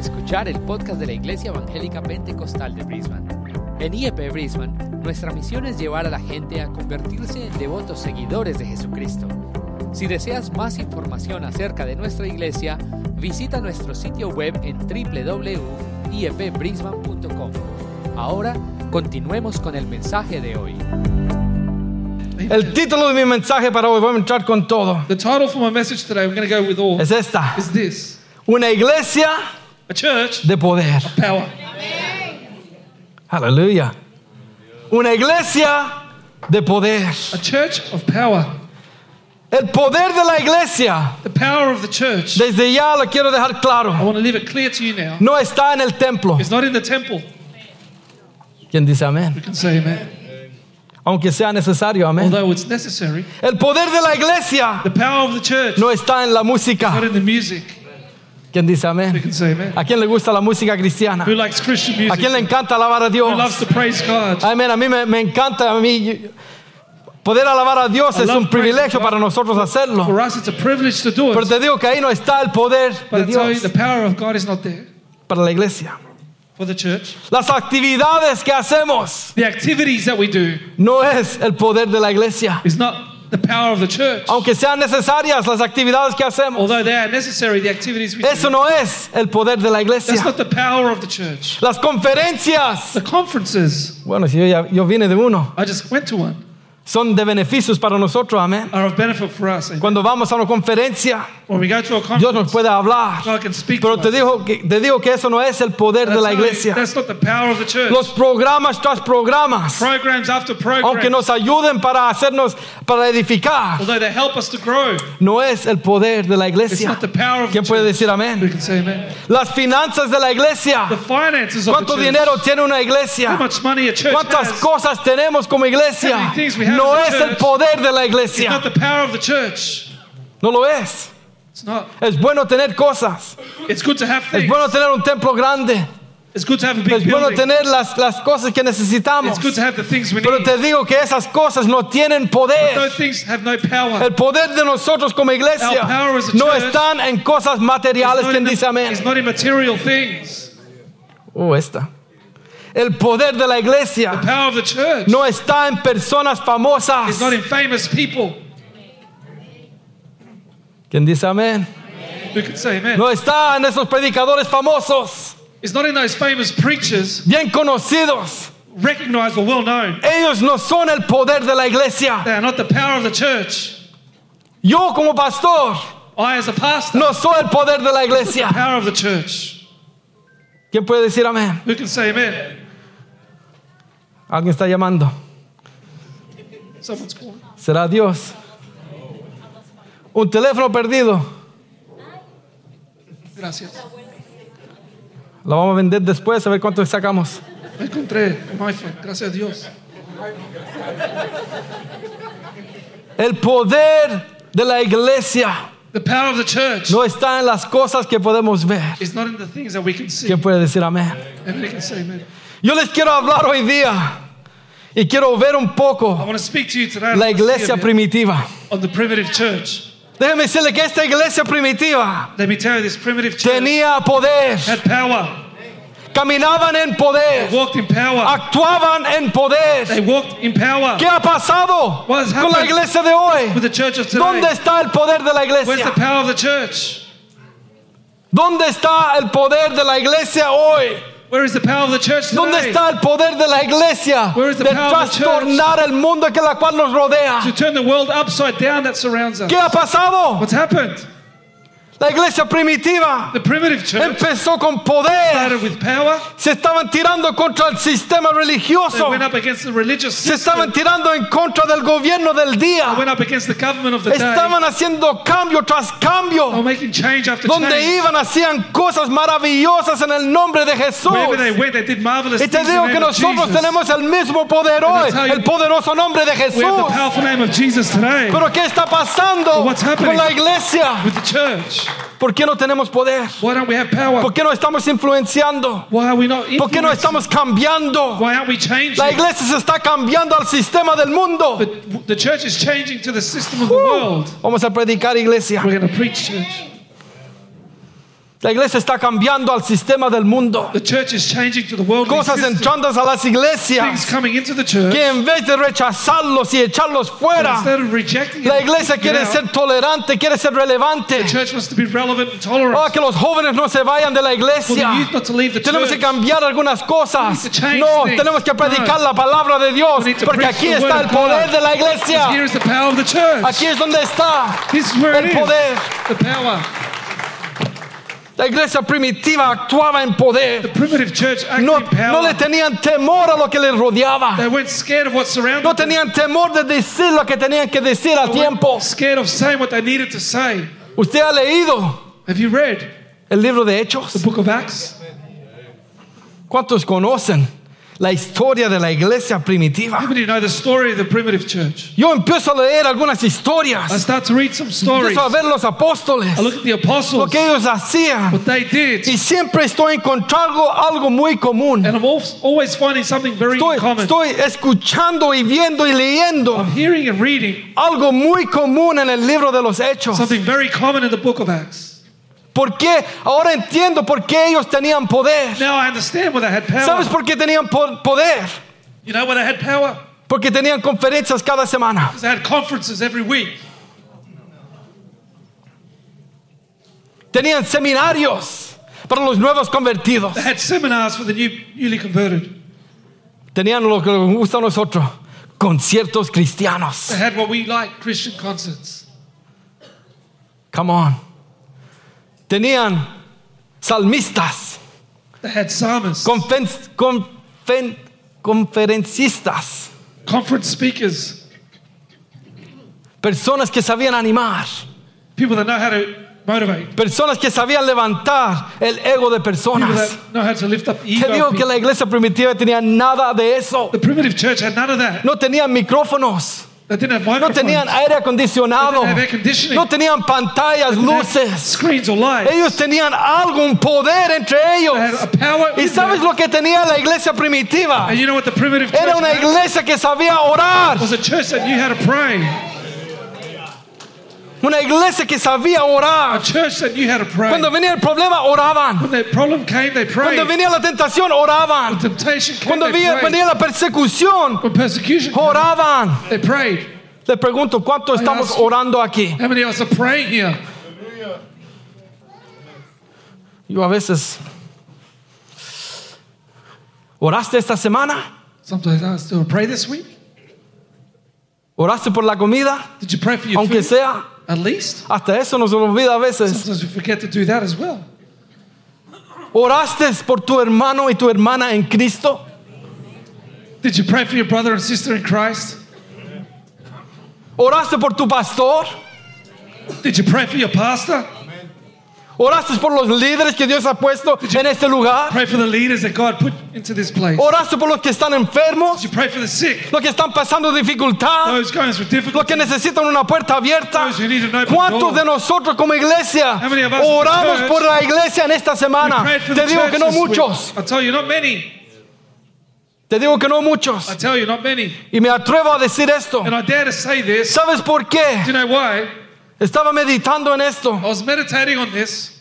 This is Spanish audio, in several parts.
escuchar el podcast de la Iglesia Evangélica Pentecostal de Brisbane. En IEP Brisbane, nuestra misión es llevar a la gente a convertirse en devotos seguidores de Jesucristo. Si deseas más información acerca de nuestra iglesia, visita nuestro sitio web en www.iepbrisbane.com. Ahora, continuemos con el mensaje de hoy. El título de mi mensaje para hoy, vamos a entrar con todo, The title for my message today, I'm going to go with all, es esta. is this Una iglesia a church de poder. power. Aleluya. Una iglesia de poder. A church of power. El poder de la iglesia, The power of the church. desde ya lo quiero dejar I claro, want to leave it clear to you now. no está en el templo. It's not in the temple. ¿Quién dice amén? You can say amen. Aunque sea necesario, amén. Although it's necessary, El poder de la iglesia the power of the church no está en la not música. in the music. ¿Quién dice amén? ¿A quién le gusta la música cristiana? Who likes Christian ¿A quién music? le encanta alabar a Who loves Dios? to praise God? Amén. A mí me, me encanta. A mí, poder alabar a Dios es un privilegio para nosotros hacerlo. Pero te digo que ahí no está el poder de Dios the power of God is not there para la iglesia. for the church. Las actividades que hacemos The activities that we do no es el poder de la iglesia. The power of the church. Aunque sean necesarias las actividades que hacemos, Although they are necessary, the activities we eso do, no es el poder de la that's iglesia. not the power of the church. Las conferencias, The conferences, bueno, si yo, ya- yo vine de uno, I just went to one, son de beneficios para nosotros, amén. Cuando vamos a una conferencia, Dios nos puede hablar. Pero te digo que, te digo que eso no es el poder I de la iglesia. That's. Los programas tras programas, Programs after aunque programs, nos ayuden para hacernos, para edificar, although they help us to grow, no es el poder de la iglesia. ¿Quién puede decir amén? Las finanzas de la iglesia. The finances of the ¿Cuánto church, dinero tiene una iglesia? ¿Cuántas cosas tenemos como iglesia? No es el poder de la it's iglesia. not the power of the church. No lo es. It's not. Es bueno tener cosas. Es bueno tener un templo grande. It's good to have a big Es bueno building. tener las, las cosas que necesitamos. It's good to have the things we Pero need. te digo que esas cosas no tienen poder. No power. El poder de nosotros como iglesia no están en cosas materiales. ¿Quién dice amén? Oh, esta. El poder de la The iglesia power of the church no está en personas famosas. not in famous people. ¿Quién dice amén? Who can say amen? No está en esos predicadores famosos, It's not in those famous preachers, bien conocidos. recognized or well known. Ellos no son el poder de la iglesia. They are not the power of the church. Yo como pastor I, as a pastor, no soy el poder de la iglesia. power of the church. ¿Quién puede decir amén? Who can say amen? Alguien está llamando. Someone's calling. ¿Será Dios? Un teléfono perdido. Gracias. Lo vamos a vender después a ver cuánto sacamos. Me encontré un iPhone. Gracias a Dios. El poder de la iglesia The power of the church no está en las cosas que podemos ver. is not in the things that we can see. ¿Quién puede decir amén? Can say amen. Yo les quiero hablar hoy día y quiero ver un I poco want to speak to you today la I want to see iglesia primitiva. on the primitive church. Déjeme decirle que esta iglesia primitiva Let me tell you, this primitive church tenía poder, had power. Caminaban en They poder, walked in power. actuaban en poder. They walked in power. ¿Qué ha pasado What has con la iglesia de hoy? with the church of today. ¿Dónde está el poder de la Where's the iglesia? power of the church? ¿Dónde está el poder de la iglesia hoy? Where is the power of the church ¿Dónde today? está el poder de la iglesia Where is the de power of the trastornar el mundo que la cual nos rodea? To turn the world upside down that surrounds us. ¿Qué ha pasado? What's happened? La iglesia primitiva The primitive church empezó con poder. started with power. Se estaban tirando contra el sistema They religioso. went up against the religious Se system. estaban tirando en contra del gobierno del They día. went up against the government of the day. Estaban haciendo cambio tras They were cambio. making change after Donde change. iban hacían cosas maravillosas en el nombre de Jesús. Wherever they went, they did marvelous Y te things in digo the que name of nosotros Jesus. tenemos el mismo poder hoy, you- el poderoso nombre de We have the Jesús. powerful name of Jesus today Pero ¿qué está pasando What's con la iglesia? with the church. ¿Por qué no tenemos poder? Why don't we have power? ¿Por qué no estamos influenciando? Why are we not ¿Por qué no estamos cambiando? Why aren't we changing? La iglesia se está cambiando al sistema del mundo. the, the church is changing to the system of the world. Vamos a predicar iglesia. We're going to preach church. La iglesia está cambiando al sistema del mundo. The church is changing to the worldly Cosas system. entrando a las Things iglesias coming into the church. que en vez de rechazarlos y echarlos fuera, Instead of rejecting la it, iglesia it quiere out, ser tolerante, quiere ser relevante. the church wants to be relevant and tolerant. Oh, que los jóvenes no se vayan de la For the iglesia. youth not to leave the Tenemos que cambiar algunas cosas. We need to change No, things. tenemos que predicar No. la palabra de Dios. We need to Porque preach aquí the está word el poder God. de la here iglesia. is the power of the church. Aquí es donde está This is where el it is. poder. The power. La iglesia primitiva actuaba en poder. Primitive church acting No, no le tenían temor a lo que les rodeaba. they weren't scared of what surrounded No tenían temor de decir lo que tenían que decir a tiempo. weren't scared of saying what they needed to say. Usted ha leído Have you read el libro de the Hechos. book of Acts? ¿Cuántos conocen la historia de la iglesia primitiva? Many know the story of the primitive church? Yo empiezo a leer algunas I historias. start to read some stories. Empiezo a ver los apóstoles, I look at the lo apostles, que ellos hacían. what they did, Y siempre estoy encontrando algo muy común. and I'm al- always finding something very Estoy, common. estoy escuchando y viendo y leyendo I'm hearing and reading algo muy común en el libro de los Hechos. something very common in the book of Acts. ¿Por qué? Ahora entiendo por qué ellos tenían poder. Now I understand why they had power. ¿Sabes por qué tenían po- poder? You know why they had power? Porque tenían conferencias cada semana. Because they had conferences every week. Tenían seminarios para los nuevos convertidos. They had seminars for the new, newly converted. Tenían lo que nos gusta a nosotros, conciertos cristianos. They had what we like, Christian concerts. Come on. Tenían salmistas, They had psalmists, confen- confen- conferencistas, conference speakers, personas que sabían animar, people that know how to motivate, personas que sabían levantar el ego de people personas. that know how to lift up the Te ego. digo of que people. la iglesia primitiva tenía nada de eso. The primitive church had none of that. No tenían micrófonos, no tenían aire acondicionado, no tenían pantallas, luces. Ellos tenían algo, un poder entre ellos. ¿Y sabes lo que tenía la iglesia primitiva? Era una iglesia que sabía orar. Una iglesia que sabía A orar. church that knew how to pray. Cuando venía el problema, oraban. when the problem came, they prayed. Cuando venía la tentación, oraban. Cuando they venía, la persecución, oraban. Le pregunto, ¿cuánto estamos orando aquí? How many of us are praying here? Yo a veces, ¿oraste esta semana? Sometimes I ask, do I pray this week? ¿Oraste por la comida? Did you pray for your Aunque food? sea, At least. hasta eso nos olvida a veces. Sometimes we forget to do that as well. ¿Oraste por tu hermano y tu hermana en Cristo? Did you pray for your brother and sister in Christ? ¿Oraste por tu pastor? Did you pray for your pastor? ¿Oraste por los líderes que Dios ha puesto en este lugar? Pray for the leaders that God put into this place. ¿Oraste por los que están enfermos? You pray for the sick? ¿Los que están pasando dificultad? Those going through ¿Los difficult. que necesitan una puerta abierta? Those who need an open ¿Cuántos door. de nosotros como iglesia How many of us as a oramos church por la iglesia en esta We semana? prayed for Te the digo church que no this week. muchos. I tell you, not many. Te digo que no muchos. I tell you, not many. Y me atrevo a decir esto. And I dare to say this. ¿Sabes por Do qué? you know why? Estaba meditando en esto. I was meditating on this.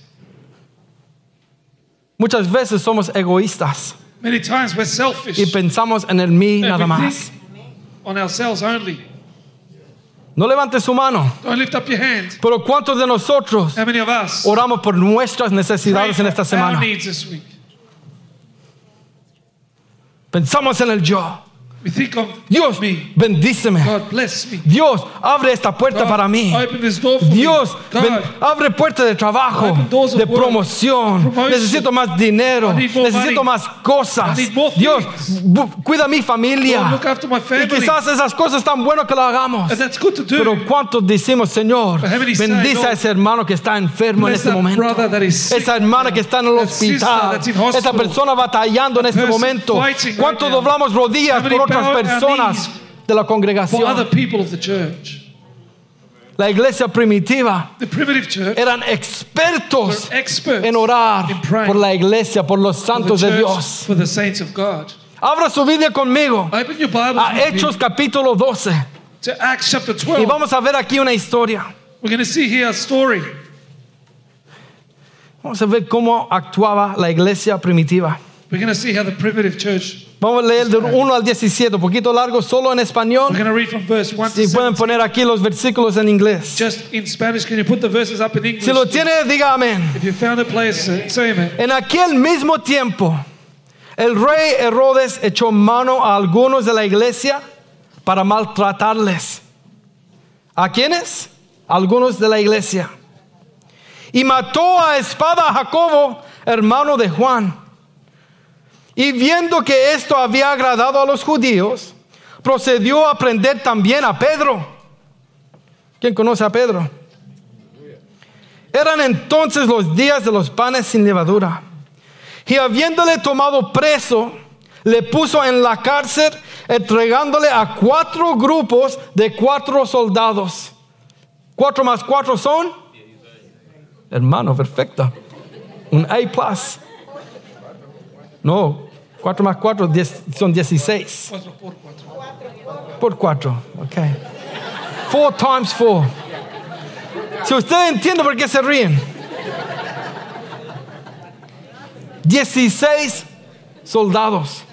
Muchas veces somos egoístas Many times we're selfish y pensamos en el mí and nada we más. think on ourselves only. No levante su mano. Don't lift up your hand. Pero ¿cuántos de nosotros How many of us oramos por nuestras pray necesidades en esta for our semana? needs this week? Pensamos en el yo. We think of Dios, me. bendíceme. God bless me. Dios, abre esta puerta God, para mí. Open this door for Dios, me. ven- God, abre puertas de trabajo, de promoción. Necesito más dinero, necesito money. más cosas. Dios, cuida mi familia. Y quizás esas cosas tan buenas que lo hagamos. Pero ¿cuántos decimos, Señor, bendice a ese hermano que está enfermo en este momento? Esa hermana que está en el hospital. Esa persona batallando en este momento. fighting right ¿Cuántos now? doblamos rodillas por otras personas de la congregación? La iglesia primitiva eran expertos en orar por la iglesia, por los santos de Dios. for the saints of God. Abra su Biblia conmigo Open your Bible a Hechos capítulo 12 to Acts chapter y 12. vamos a ver aquí una historia. We're going to see here a story. Vamos a ver cómo actuaba la iglesia primitiva. We're going to see how the primitive church. Vamos a leer del 1 al 17, un poquito largo, solo en We're español. going to read from verse 1 to Si pueden 7. poner aquí los versículos en inglés. Just in Spanish, can you put the verses up in English? Si lo tiene, diga amén. If you found please say say amen. En aquel mismo tiempo, el rey Herodes echó mano a algunos de la iglesia para maltratarles. ¿A quiénes? Algunos de la iglesia. Y mató a espada a Jacobo, hermano de Juan. Y viendo que esto había agradado a los judíos, procedió a prender también a Pedro. ¿Quién conoce a Pedro? Eran entonces los días de los panes sin levadura. Y habiéndole tomado preso, le puso en la cárcel, entregándole a cuatro grupos de cuatro soldados. Cuatro más cuatro son. Hermano, perfecto. Un A. No, cuatro más cuatro diez- son dieciséis. Por cuatro, ok. Four times four. Si usted entiende por qué se ríen. 16 soldados.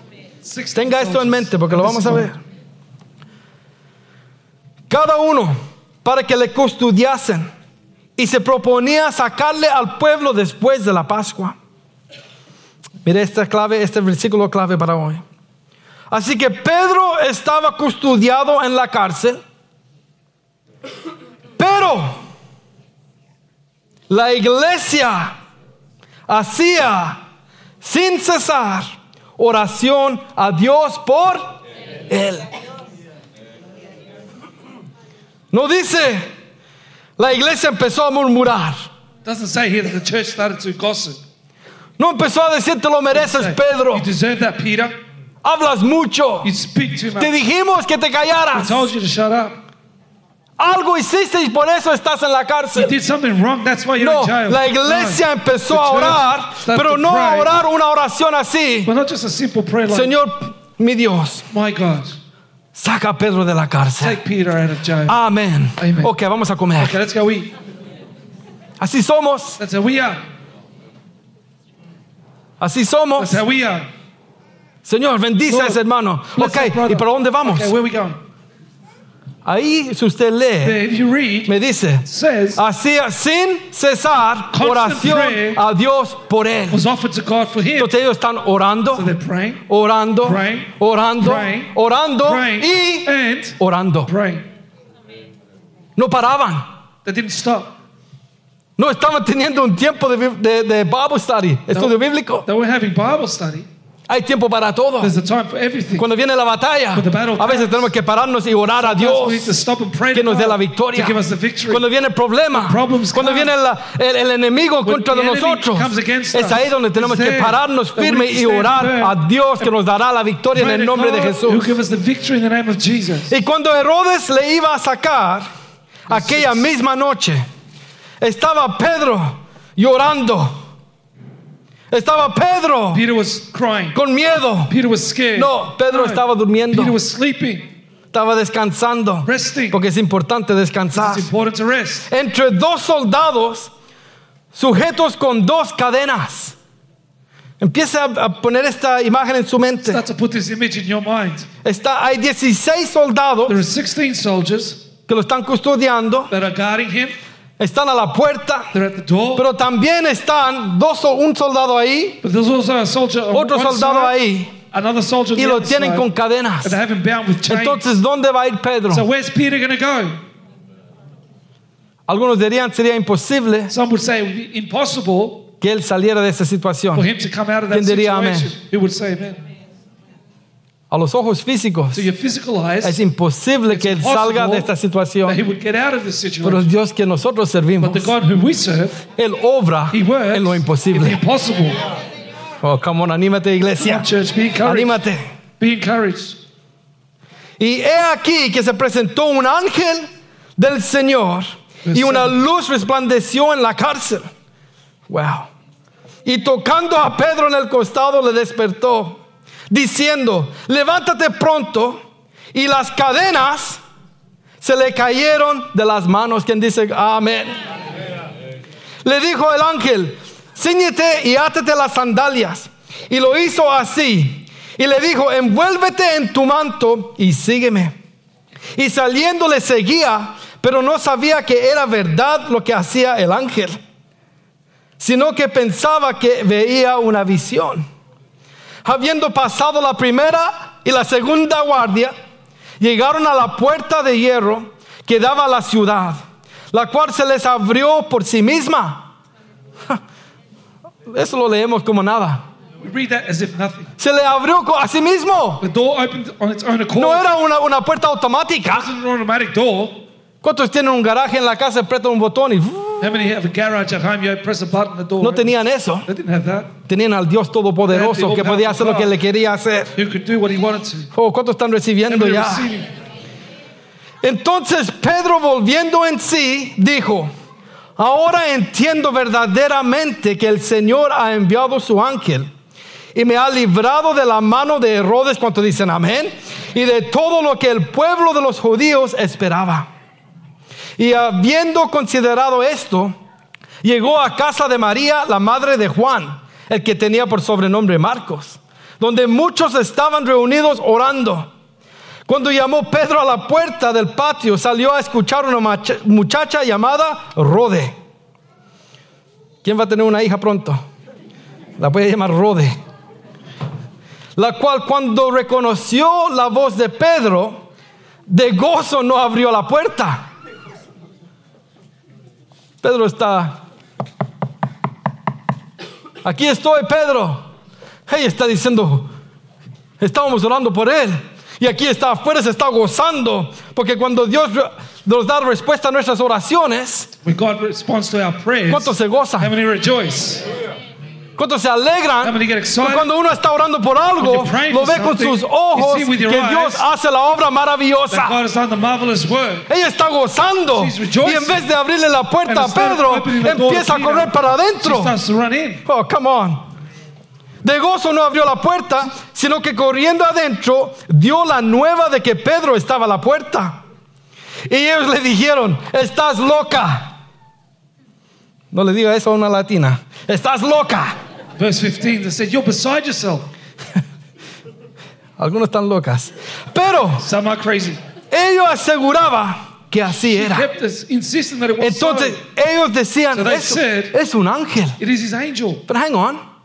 Tenga esto en mente porque lo vamos a ver. Cada uno para que le custodiasen y se proponía sacarle al pueblo después de la Pascua. Mire esta clave, este versículo clave para hoy. Así que Pedro estaba custodiado en la cárcel, pero la iglesia hacía sin cesar oración a Dios por él. No dice, la iglesia empezó a murmurar. Doesn't say here that the church started to gossip. No empezó a decir, te lo mereces, Pedro. You deserve that, Peter. Hablas mucho. You speak too Te much. dijimos que te callaras. told you to shut up. Algo hiciste y por eso estás en la You cárcel. did something wrong. That's why you're No, in jail. la iglesia empezó a orar, pero no a orar una oración así. But not just a simple prayer like, Señor, mi Dios, my God, saca a Pedro de la cárcel. take Peter out of jail. Amén. Amen. Ok, vamos a comer. Okay, let's go eat. Así somos, That's how we are. Así somos. That's how we are. Señor, bendice a ese hermano. bless Ok. ¿y para dónde vamos? Okay, where are we going? Ahí, si usted lee, you read, me dice, says, hacía sin cesar oración a Dios por él. was offered to God for him. Entonces ellos están orando, So they're praying, orando, Praying, orando, praying, orando praying, y and orando. praying. No paraban. They didn't stop. No estaban teniendo un tiempo de, de, de Bible study, estudio bíblico. They were having Bible study. Hay tiempo para todo. There's a time for everything. Cuando viene la batalla, a veces tenemos que pararnos y orar a Dios que nos dé la victoria. to give us the victory. Cuando viene el problema, problems cuando come, viene la- el, el enemigo when contra de nosotros, comes against es ahí donde tenemos que pararnos firme y orar a Dios que nos dará la victoria en el nombre de Jesús. Y cuando Herodes le iba a sacar aquella misma noche, estaba Pedro llorando. Estaba Pedro Peter was crying. con miedo. Peter was scared. No, Pedro estaba durmiendo. Peter was sleeping, Estaba descansando. resting. Porque es importante descansar. It's important to rest. Entre dos soldados sujetos con dos cadenas. Empieza a poner esta imagen en su mente. Start to put this image in your mind. Está, hay 16 soldados There are 16 soldiers que lo están custodiando. that are guarding him. Están a la puerta. Pero también están dos, sol- un soldado ahí, otro soldado ahí, another soldier on y lo tienen con cadenas. and they have him bound with chains. Entonces, ¿dónde va a ir Pedro? so where's Peter going to go? Algunos dirían sería imposible que él saliera de esa situación. ¿Quién diría situation. Who would say amen? A los ojos físicos To your physical eyes, es imposible que él salga de esta that he situación. would get out of this Pero el situation. Dios que nosotros servimos, But the God whom we serve, Él obra He works en lo in the imposible. impossible. Oh, come on, anímate, iglesia. church, be encouraged. Anímate. Be encouraged. Y he aquí que se presentó un ángel del Señor y una luz resplandeció en la cárcel. Wow. Y tocando a Pedro en el costado le despertó, diciendo, levántate pronto. Y las cadenas se le cayeron de las manos. Quien dice, amén. Le dijo el ángel, ciñete y átate las sandalias. Y lo hizo así. Y le dijo, envuélvete en tu manto y sígueme. Y saliendo le seguía, pero no sabía que era verdad lo que hacía el ángel, sino que pensaba que veía una visión. Habiendo pasado la primera y la segunda guardia, llegaron a la puerta de hierro que daba a la ciudad, la cual se les abrió por sí misma. Eso lo leemos como nada. We read that as if nothing. Se le abrió a sí mismo. The door opened on its own accord. No era una, una puerta automática. It wasn't an automatic door. ¿Cuántos tienen un garaje en la casa, apretan un botón y How many have a garage at home? You press a button, the door. no tenían eso? They didn't have that. Tenían al Dios Todopoderoso que podía hacer lo que le quería hacer. Who could do what he wanted to? Oh, ¿cuántos están recibiendo ya? receiving. Entonces Pedro volviendo en sí dijo, ahora entiendo verdaderamente que el Señor ha enviado su ángel y me ha librado de la mano de Herodes, cuando dicen amén, y de todo lo que el pueblo de los judíos esperaba. Y habiendo considerado esto, llegó a casa de María, la madre de Juan, el que tenía por sobrenombre Marcos, donde muchos estaban reunidos orando. Cuando llamó Pedro a la puerta del patio, salió a escuchar una muchacha llamada Rode. ¿Quién va a tener una hija pronto? La puede llamar Rode. La cual cuando reconoció la voz de Pedro, de gozo no abrió la puerta. Pedro está... Aquí estoy, Pedro. Ella está diciendo, Estábamos orando por él. Y aquí está afuera, se está gozando. Porque cuando Dios nos da respuesta a nuestras oraciones, When God responds to our prayers, ¿cuántos se how many rejoice? ¿Cuántos se alegran? Cuando uno está orando por algo, lo ve con sus ojos que Dios hace la obra maravillosa. Ella está gozando. Y en vez de abrirle la puerta a Pedro, empieza a correr para adentro. Oh, come on. De gozo no abrió la puerta, sino que corriendo adentro dio la nueva de que Pedro estaba a la puerta. Y ellos le dijeron, estás loca. No le diga eso a una latina. Estás loca. Verse 15, they said, You're beside yourself. Algunos están locas. Pero Some are crazy. ellos aseguraba que así era. Kept us insisting that it was Entonces so. ellos decían, So they "Eso said- es un ángel. It is his angel. Pero hang on.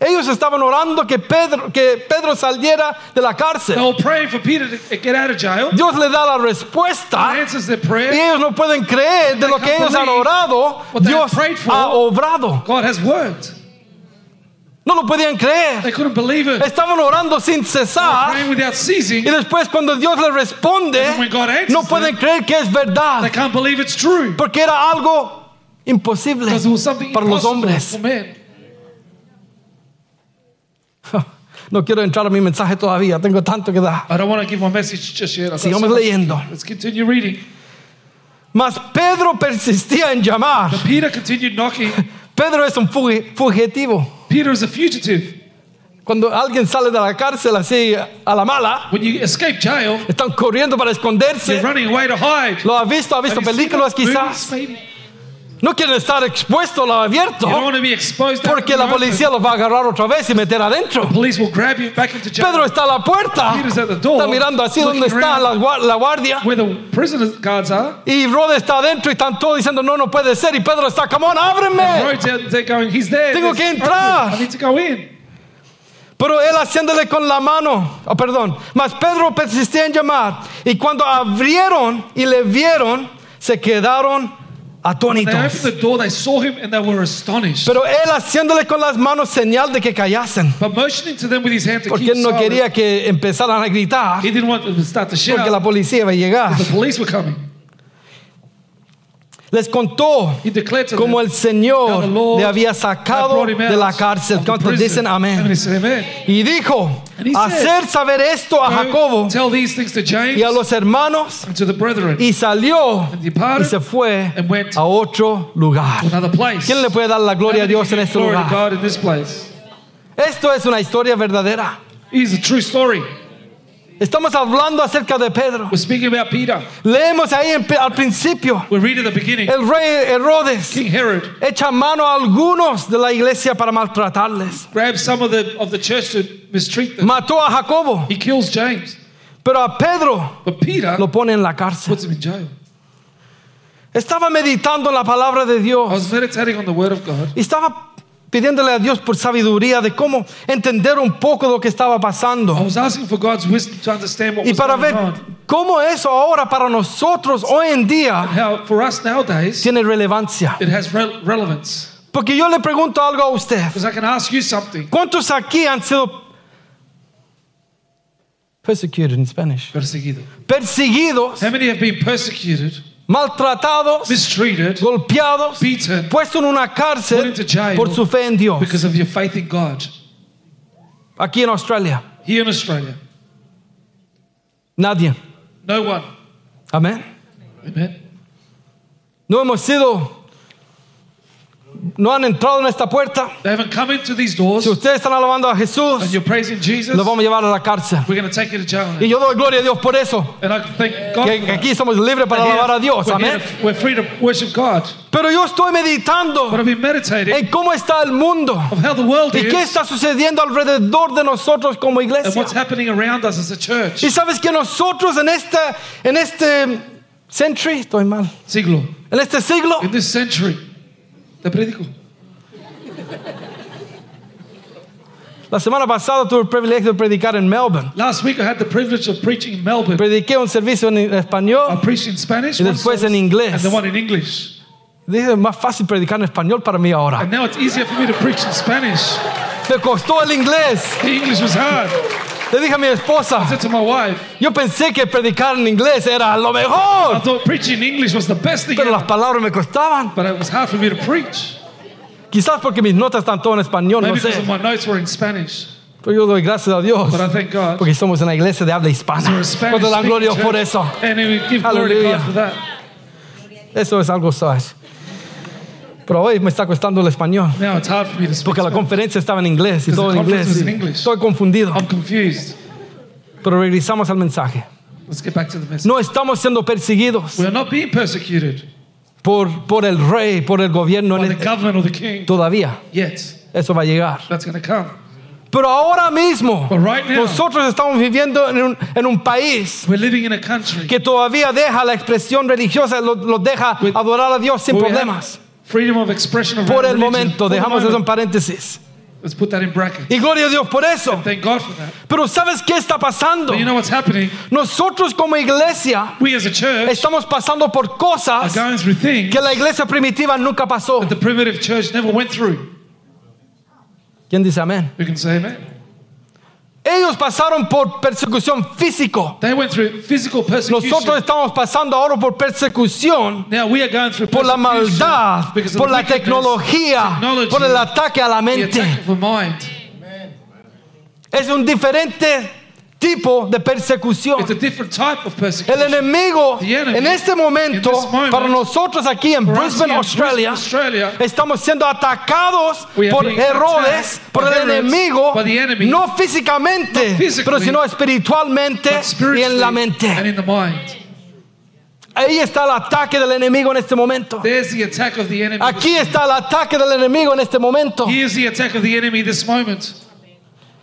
Ellos estaban orando que Pedro, que Pedro saliera de la They cárcel. were praying for Peter to get out of jail. Dios le da la respuesta answers their y prayer. ellos no pueden creer de lo que ellos han orado. Dios ha obrado. God has worked. No lo podían creer. They couldn't believe it. Estaban orando sin cesar Praying without ceasing. y después cuando Dios les responde, answers no pueden creer que es They verdad can't believe it's true. porque era algo imposible Because it was something para los hombres. No quiero entrar a mi mensaje todavía, tengo tanto que dar. I don't want to give my message just yet. Sigamos so leyendo. Let's continue reading. Mas Pedro persistía en llamar. But Peter continued knocking. Pedro es un fugi- fugitivo. Peter is a fugitive. Cuando alguien sale de la cárcel así a la mala, When you escape jail, están corriendo para esconderse. you're running away to hide. Lo ha visto, ha visto Have you seen películas those quizás. movies, maybe? No quieren estar expuestos a lo abierto You don't want to be exposed. out porque la policía los va a agarrar otra vez y meter adentro. Police will grab you back into jail. Pedro está a la puerta, Peter's at the door, está mirando así donde está la, gua- la guardia where the prison guards are. y Rode está adentro y están todos diciendo no, no puede ser y Pedro está, come on, ábreme. Going, he's there. Tengo que entrar. I need to go in. Pero él haciéndole con la mano, oh, perdón, mas Pedro persistía en llamar y cuando abrieron y le vieron, se quedaron atónitos. opened the door, they saw him, and they were astonished. Pero él haciéndole con las manos señal de que callasen, But motioning to them with his hand to porque él no quería que empezaran a gritar, he didn't want them to start to shout. porque la policía iba a llegar. The police were coming. Les contó como el Señor le había sacado de la cárcel. ¿Cuántos dicen amén? Y dijo, hacer saber esto a Jacobo Tell these things to James y a los hermanos and to the brethren. y salió y se fue a otro lugar. ¿Quién le puede dar la gloria a Dios en este lugar? Esto es una historia verdadera. It is a true story. Estamos hablando acerca de Pedro. We're speaking about Peter. Leemos ahí en- al principio. We read at the beginning. El rey Herodes King Herod echa mano a algunos de la iglesia para maltratarles. grabs some of the of the church to mistreat them. Mató a Jacobo, He kills James, pero a Pedro but Peter lo pone en la cárcel. puts him in jail. Estaba meditando en la palabra de I Dios was meditating on the word of God. y estaba pidiéndole a Dios por sabiduría de cómo entender un poco lo que estaba I pasando was asking for God's wisdom to understand what y was para ver cómo eso ahora para nosotros hoy en día nowadays tiene relevancia. it has relevance. Porque yo le pregunto algo a usted. Because I can ask you something. ¿Cuántos aquí han sido persecuted in Spanish? Perseguido. Perseguidos, How many have been persecuted, maltratados, mistreated, golpeados, beaten puesto en una Put cárcel into jail por su fe en Dios. because of your faith in God? Aquí en Australia, Here in Australia, nadie. no one. Amén. Amen. No hemos sido, no han entrado en esta puerta. They haven't come into these doors Si ustedes están alabando a Jesús, and you're praising Jesus. los vamos a llevar a la cárcel. We're going to take you to jail. Y yo doy gloria a Dios por eso. And I thank God. Que, aquí somos libres para here- alabar a Dios. we're, Amén. we're free to worship God. Pero yo estoy But meditando I've been meditating en cómo está el mundo of how the world y qué está sucediendo alrededor de nosotros como and iglesia. what's happening around us as a church. Y sabes que nosotros en este, en este century, estoy mal, Siglo. en este siglo, In this century. Te predico. la semana pasada tuve el privilegio de predicar en Melbourne. Last week I had the privilege of preaching in Melbourne. Prediqué un servicio en I español. preached in Spanish Y después en inglés. and the one in English. Dije, es más fácil predicar en español para mí ahora. And now it's easier for me to preach in Spanish. Me costó el inglés. The English was hard. Le dije a mi I esposa, said to my wife, yo pensé que predicar en inglés era lo I mejor, thought preaching in English was the best thing pero las palabras me costaban. But it was hard for me to preach. Quizás porque mis notas están todas en español, Maybe sé. my notes were in Spanish. Pero yo doy gracias a Dios But I thank God. porque somos una iglesia de habla hispana. Cuando dan gloria por eso. That. Eso es algo sabes. Pero hoy me está costando el español Now it's hard for me to speak. porque la Spanish. conferencia estaba en inglés y Because todo the en conference inglés. was in y English. Estoy confundido. I'm confused. Pero regresamos al mensaje. Let's get back to the message. No estamos siendo perseguidos We are not being persecuted por, por el rey, por el gobierno by en the el- government or the king todavía. yet. Eso va a llegar. That's going to come. Pero ahora mismo, But right now- nosotros estamos viviendo en un, en un país We're living in a country que todavía deja la expresión religiosa, lo, lo deja With- adorar a Dios sin where we problemas. have of Por el momento, dejamos eso en paréntesis. Let's put that in brackets. Y gloria a Dios por eso. Thank God for that. Pero ¿sabes qué está pasando? But you know what's happening? Nosotros como iglesia We as a church estamos pasando por are cosas going through things que la iglesia primitiva nunca pasó. that the primitive church never went through. ¿Quién dice amén? We can say amen. Ellos pasaron por persecución físico. They went through physical persecution. Nosotros estamos pasando ahora por persecución now we are going through por la maldad, because of por la tecnología, por el ataque a la the mente. Es un diferente tipo de persecución. It's a different type of persecution. El enemigo en este momento, moment, para nosotros aquí en Brisbane, Australia, estamos siendo atacados por attacked por el enemigo, enemy, no físicamente, pero sino espiritualmente y en la mente. Ahí está el ataque del enemigo en este momento. Aquí está el ataque del enemigo en este momento.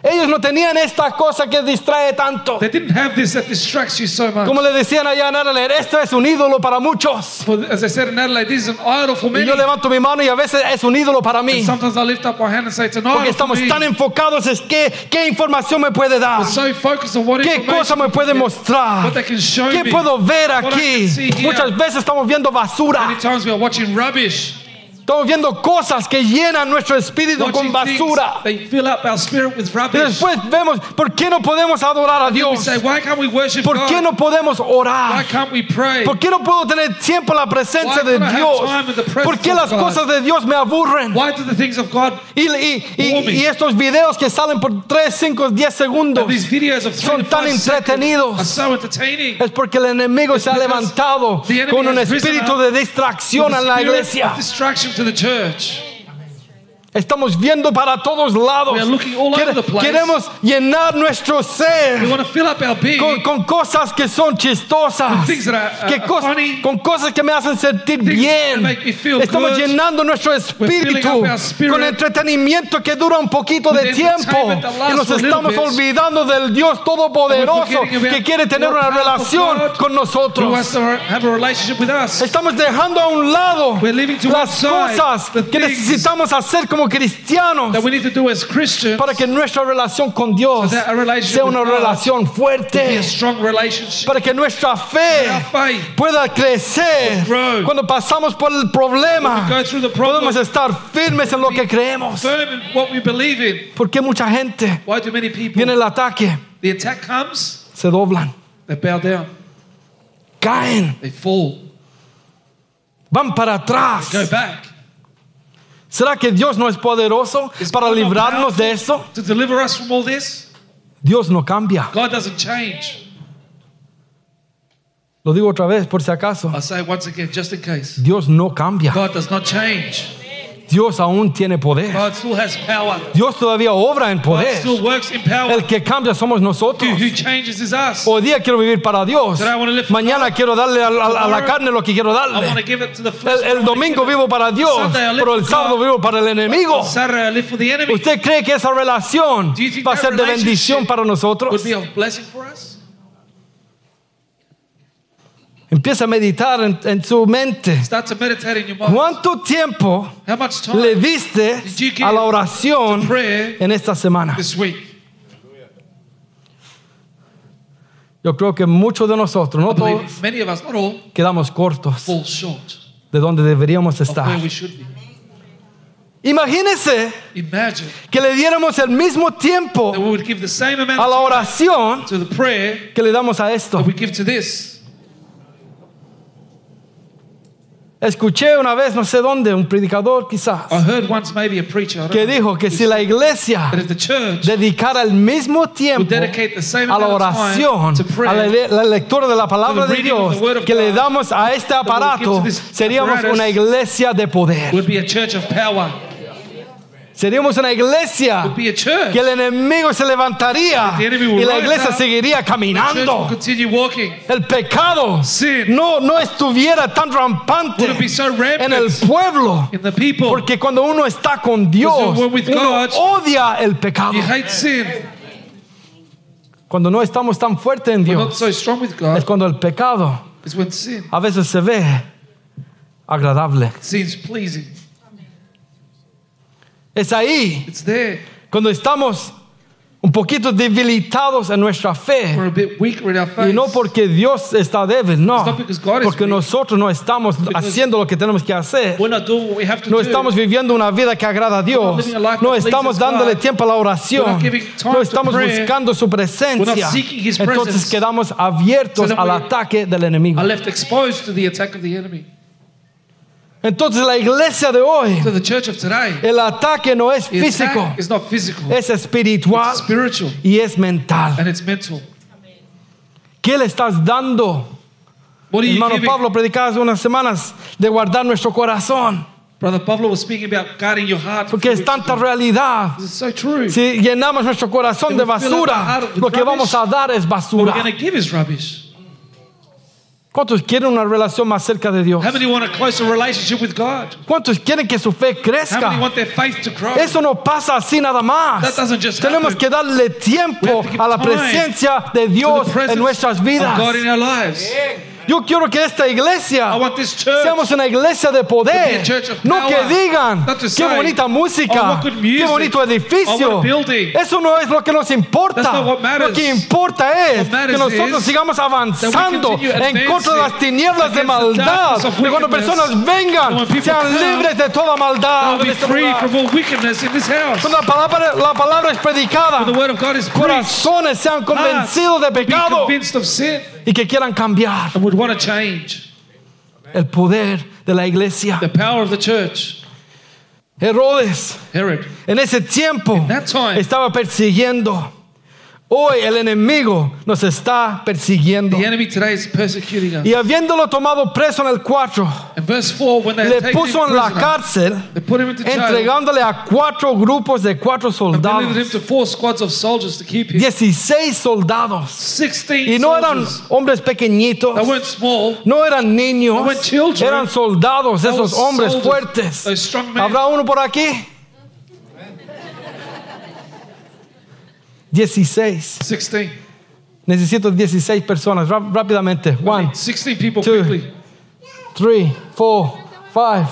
Ellos no tenían esta cosa que distrae tanto. They didn't have this that distracts you so much. Como le decían allá en Adelaide, esto es un ídolo para muchos. For, as I said in Adelaide, this is an idol for Y yo levanto mi mano y a veces es un ídolo para mí. And sometimes I lift up my hand and say, it's an Porque for estamos me. tan enfocados en qué, qué información me puede dar. We're so focused on what ¿Qué cosa me puede mostrar? what they can show ¿Qué me. puedo ver what I aquí? can see here. Muchas veces estamos viendo basura. Many times we are watching rubbish. Estamos viendo cosas que llenan nuestro espíritu con basura. they fill up our spirit with Y rubbish. después vemos, ¿por qué no podemos adorar a Dios? ¿Por qué no podemos orar? ¿Por qué no puedo tener tiempo en la presencia de Dios? ¿Por qué las cosas de Dios me aburren? Y, y- y- y estos videos que salen por 3, 5, 10 segundos son tan entretenidos. Es porque el enemigo se ha levantado con un espíritu de distracción en la iglesia. To the church. Estamos viendo para todos lados. Queremos llenar nuestro ser con, con cosas que son chistosas, que cos- con cosas que me hacen sentir bien. Estamos good. llenando nuestro espíritu con entretenimiento que dura un poquito de tiempo y nos estamos olvidando del Dios todopoderoso que quiere tener una relación God con nosotros. Estamos dejando a un lado las cosas que necesitamos hacer como cristianos That we need to do as Christians para que nuestra relación con Dios So that our relationship sea una God relación fuerte, a strong relationship. para que nuestra fe pueda crecer. grow. Cuando pasamos por el problema, problem, podemos estar firmes en lo que creemos. firm in what we believe in. Porque mucha gente Why do many people, viene el ataque, the attack comes, se doblan, they bow down, caen, they fall, van para atrás. go back. ¿Será que Dios no es poderoso Is para God librarnos de esto? To deliver us from all this, Dios no cambia. God doesn't change. Lo digo otra vez por si acaso. I say it once again, just in case. Dios no cambia. God does not change. Dios aún tiene poder. God still has power. Dios todavía obra en God poder. still works in power. El que cambia somos nosotros. who changes is us. Hoy día quiero vivir para Dios. Today I wanna live for Mañana quiero darle a, a- a la carne lo que quiero I want to darle. give it to the flesh. El, el domingo vivo para Dios, Sunday I live pero el sábado God. vivo para el enemigo. Saturday I live for the enemy. ¿Usted cree que esa relación va a ser de bendición para nosotros? would be a blessing for us? Empieza a meditar en, en su mente. Start to meditate in your mind. ¿Cuánto tiempo How much time le diste Did you give a la oración prayer en esta semana? this week? Yo creo que muchos de nosotros, no I believe todos, many of us, not all, quedamos cortos fall short de donde deberíamos of estar. where we should be. Imagínese Imagine que le diéramos el mismo tiempo that we would give the same amount a la of time oración to the prayer que le damos a esto. that we give to this. Escuché una vez, no sé dónde, un predicador quizás, I heard once maybe a preacher I don't que know, dijo que si la iglesia that if the church dedicara el mismo tiempo would dedicate the same a la amount of oración, to prayer, a la, le- la lectura de la palabra the de reading of Dios the word of que le God, damos a este give aparato, this seríamos apparatus, una iglesia de poder. would be a church of power. Seríamos una iglesia Would be a church. que el enemigo se levantaría The enemy will y la rise iglesia up, seguiría The church will caminando. continue walking. El pecado Sin no, no estuviera tan rampante wouldn't be so en el pueblo. in the people. Porque cuando uno está con Dios, when with uno God, odia el pecado. You hate sin. Cuando no estamos tan fuertes en We're not Dios, so strong with es God. cuando el pecado It's when sin a veces se ve agradable. seems pleasing. Es ahí It's there. cuando estamos un poquito debilitados en nuestra fe. We're a bit weaker in our faith. Y no porque Dios está débil, no. It's not because God is Porque weak. nosotros no estamos haciendo lo que tenemos que hacer. We're not doing what we have to No do. estamos viviendo una vida que agrada a Dios. living a life No that estamos dándole God. tiempo a la We're oración. not giving time No to estamos prayer. buscando su We're presencia. not seeking His Entonces quedamos abiertos So al ataque del enemigo. are left exposed to the attack of the enemy. Entonces la iglesia de hoy, So the church of today, el ataque no es físico, is not physical. es espiritual It's spiritual y es mental. and it's mental. ¿Qué le estás dando? What are you Hermano giving? Pablo predicaba hace unas semanas de guardar nuestro corazón. Brother Pablo was speaking about guarding your heart. Porque es tanta realidad. It's so true. Si llenamos nuestro corazón de If our basura, lo que vamos a dar es What we're basura. going to give is rubbish. ¿Cuántos quieren una relación más cerca de Dios? How many want a closer relationship with God? ¿Cuántos quieren que su fe How many crezca? want their faith to grow? Eso no pasa así nada más. That doesn't just Tenemos happen. que darle tiempo a la presencia de Dios en nuestras of vidas. God in our lives. Yo quiero que esta iglesia I want this church seamos una iglesia de poder. No que digan, qué bonita "Oh, música, qué bonito Oh, edificio. what a building." Eso no es lo que nos importa. Lo que importa es que nosotros is sigamos avanzando en contra de las tinieblas de maldad. Que cuando personas vengan, sean libres de toda maldad. Este free lugar. from all wickedness in this house. Cuando la palabra, la palabra es predicada, corazones sean convencidos de pecado y que quieran cambiar and would want to change. el poder de la iglesia. The power of the church. Herodes Herod. en ese tiempo that time, estaba persiguiendo Hoy el enemigo nos está persiguiendo. The enemy today is persecuting us. Y habiéndolo tomado preso en el 4, In verse 4, when they le puso en la cárcel, they put him into jail, entregándole a cuatro grupos de cuatro and delivered him soldados. to four squads of soldiers to keep him. 16 soldados. 16 Y no eran hombres pequeñitos. They weren't small. No eran niños, eran children. eran soldados, esos hombres fuertes. those strong men. ¿Habrá uno por aquí? 16. 16. Necesito 16 personas Rá- rápidamente. One, 16 people two. quickly. three, four, five.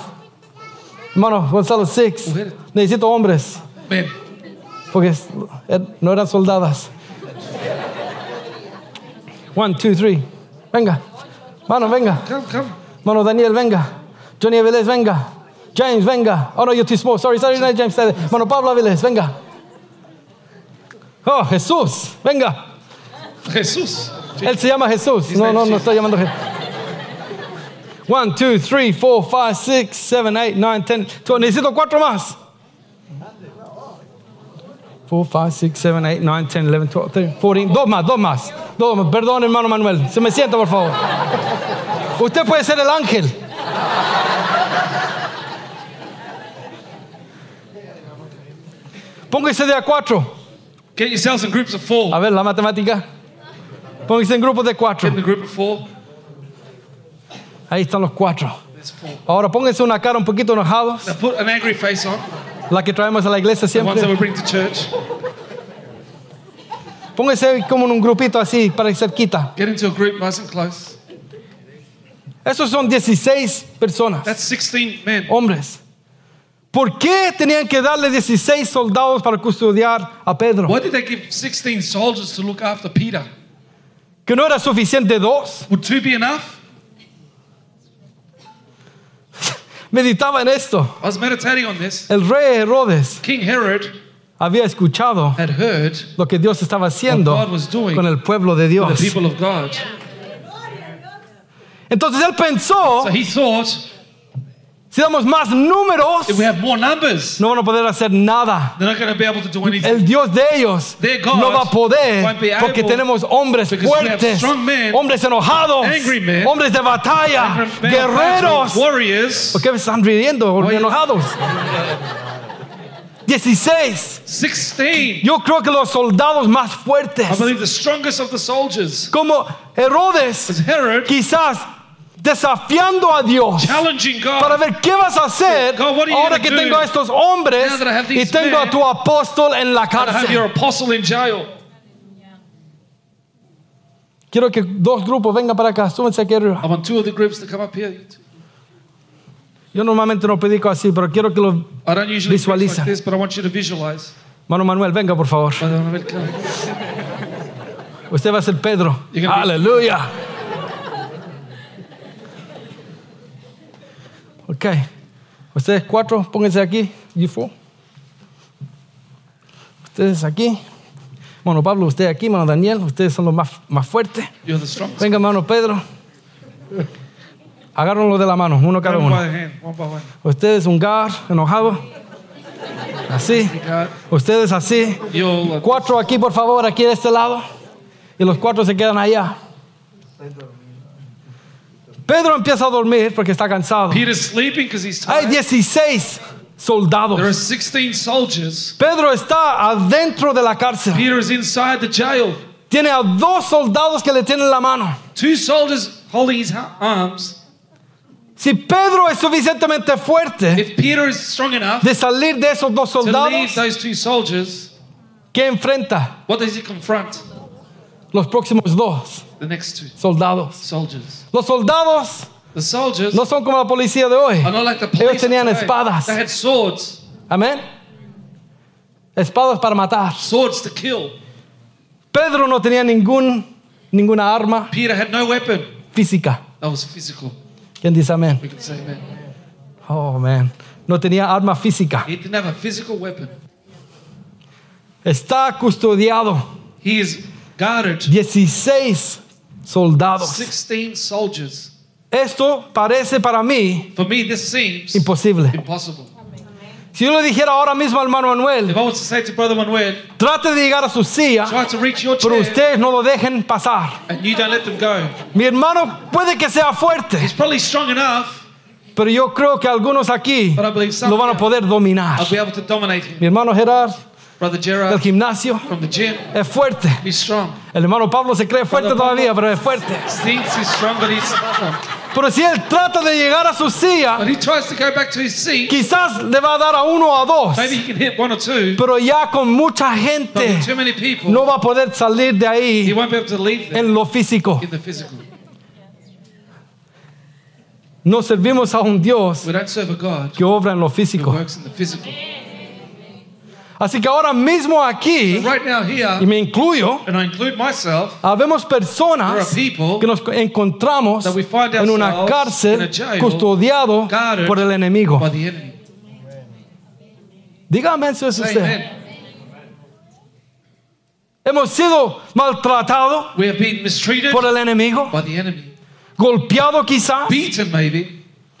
Hermano Gonzalo, six. Mujeres. Necesito hombres, Men. porque er- no eran soldadas. One, two, three. Venga. Mano, venga. Come, come. Mano Daniel, venga. Johnny Avilés, venga. James, venga. Oh no, you're too small. Sorry, sorry, no, James. Mano Pablo Avilés, venga. Oh, Jesús, venga. Jesús. Él se llama Jesús. His No, no, no estoy llamando Jesús. One, two, three, four, five, six, seven, eight, nine, ten, twelve. Necesito cuatro más. Four, five, six, seven, eight, nine, ten, eleven, twelve, thirteen, fourteen. Dos más, dos más. Dos más. Perdón, hermano Manuel. Se me sienta, por favor. Usted puede ser el ángel. Póngase de a cuatro. Get yourselves in groups of four. A ver, la matemática. Póngase en grupos de cuatro. Get in a group of four. Ahí están los cuatro. There's four. Ahora pónganse una cara un poquito enojados, Now put an angry face on. la que traemos a la iglesia The ones that we siempre. bring to church. Pónganse como en un grupito así, para cerquita. Get into a group nice and close. Esos son 16 personas, That's 16 men. hombres. ¿Por qué tenían que darle 16 soldados para custodiar a Pedro? Why did they give 16 soldiers to look after Peter? ¿Que no era suficiente dos? Would two be enough? Meditaba en esto. I was meditating on this. El rey Herodes King Herod había escuchado had heard lo que Dios estaba haciendo What God was doing con el pueblo de the Dios. people of God. Entonces él pensó, So he thought, si damos más números, if we have more numbers, no van a poder hacer nada. they're not going to be able to do anything. El Dios de ellos Their God no va a poder won't be porque able tenemos hombres because we have fuertes, strong men, hombres enojados, angry men, hombres de batalla, Men guerreros. warriors, ¿Por qué me están riendo? Enojados. 16. 16. Yo creo que los soldados más I fuertes, believe the strongest of the soldiers como Herodes, was Herod quizás desafiando a Dios para ver qué vas a hacer God, ahora que tengo a estos hombres y tengo a tu apóstol en la cárcel. Quiero que dos grupos vengan para acá, súbense aquí arriba. I want two of the groups to come up here. Yo normalmente no predico así, pero quiero que lo... Visualize. Mano Manuel, venga por favor. Usted va a ser Pedro. Aleluya. Ok. Ustedes cuatro, pónganse aquí. You four. Ustedes aquí. Mano Pablo, usted aquí. Mano Daniel, ustedes son los más, más fuertes. You're the strongest. Venga, mano Pedro. Agárrenlo de la mano, uno cada uno. Ustedes un gar enojado. Así. Ustedes así. uh, Cuatro aquí, por favor, aquí de este lado. Y los cuatro se quedan allá. Pedro empieza a dormir porque está cansado. Peter's sleeping because he's Hay tired. 16 There are soldados. 16 soldiers. Pedro está adentro de la cárcel. Peter is inside the jail. Tiene a dos soldados que le tienen la mano. Two soldiers holding his arms. Si Pedro es suficientemente fuerte If Peter is strong enough de salir de esos dos to leave soldados, those two soldiers, ¿qué enfrenta? what does he confront? Los próximos dos The next two soldados. soldiers. Los soldados The soldiers no son como la policía de hoy. are not like the Ellos police. of tenían espadas. They had swords, Amén. Espadas para matar. swords to kill. Pedro no tenía ningún, ninguna arma Peter had no weapon. física. That was physical. ¿Quién dice amén? We can say amen. Oh, man. No tenía arma física. He didn't have a physical weapon. Está custodiado. He is guarded. 16 soldados. 16 soldiers. Esto parece para mí For me, this seems imposible. impossible. Si yo le dijera ahora mismo al hermano Manuel, If I was to say to Brother Manuel, trate de llegar a su silla, try to reach your pero chair ustedes no lo dejen pasar. and you don't let them go. Mi hermano puede que sea fuerte, He's probably strong enough, pero yo creo que algunos aquí but I believe some lo van a here poder dominar. I'll be able to dominate him. Mi hermano Gerard Brother del Gerard gimnasio from the gym, es fuerte. El hermano Pablo se cree fuerte todavía, pero es fuerte. Strong. Pero si él trata de llegar a su silla, But he tries to go back to his seat. quizás le va a dar a uno o a dos, Maybe he can hit one or two, pero ya con mucha gente with too many people, no va a poder salir de he ahí won't be able to leave them en lo físico. in the physical. No servimos a un Dios a que obra en lo físico. Así que ahora mismo aquí, Right now y here, me incluyo, and I include myself, habemos personas que nos encontramos that we find en una cárcel jail, custodiado por el enemigo. Dígame eso es usted. Hemos sido maltratados por el enemigo, golpeado quizás, beaten maybe,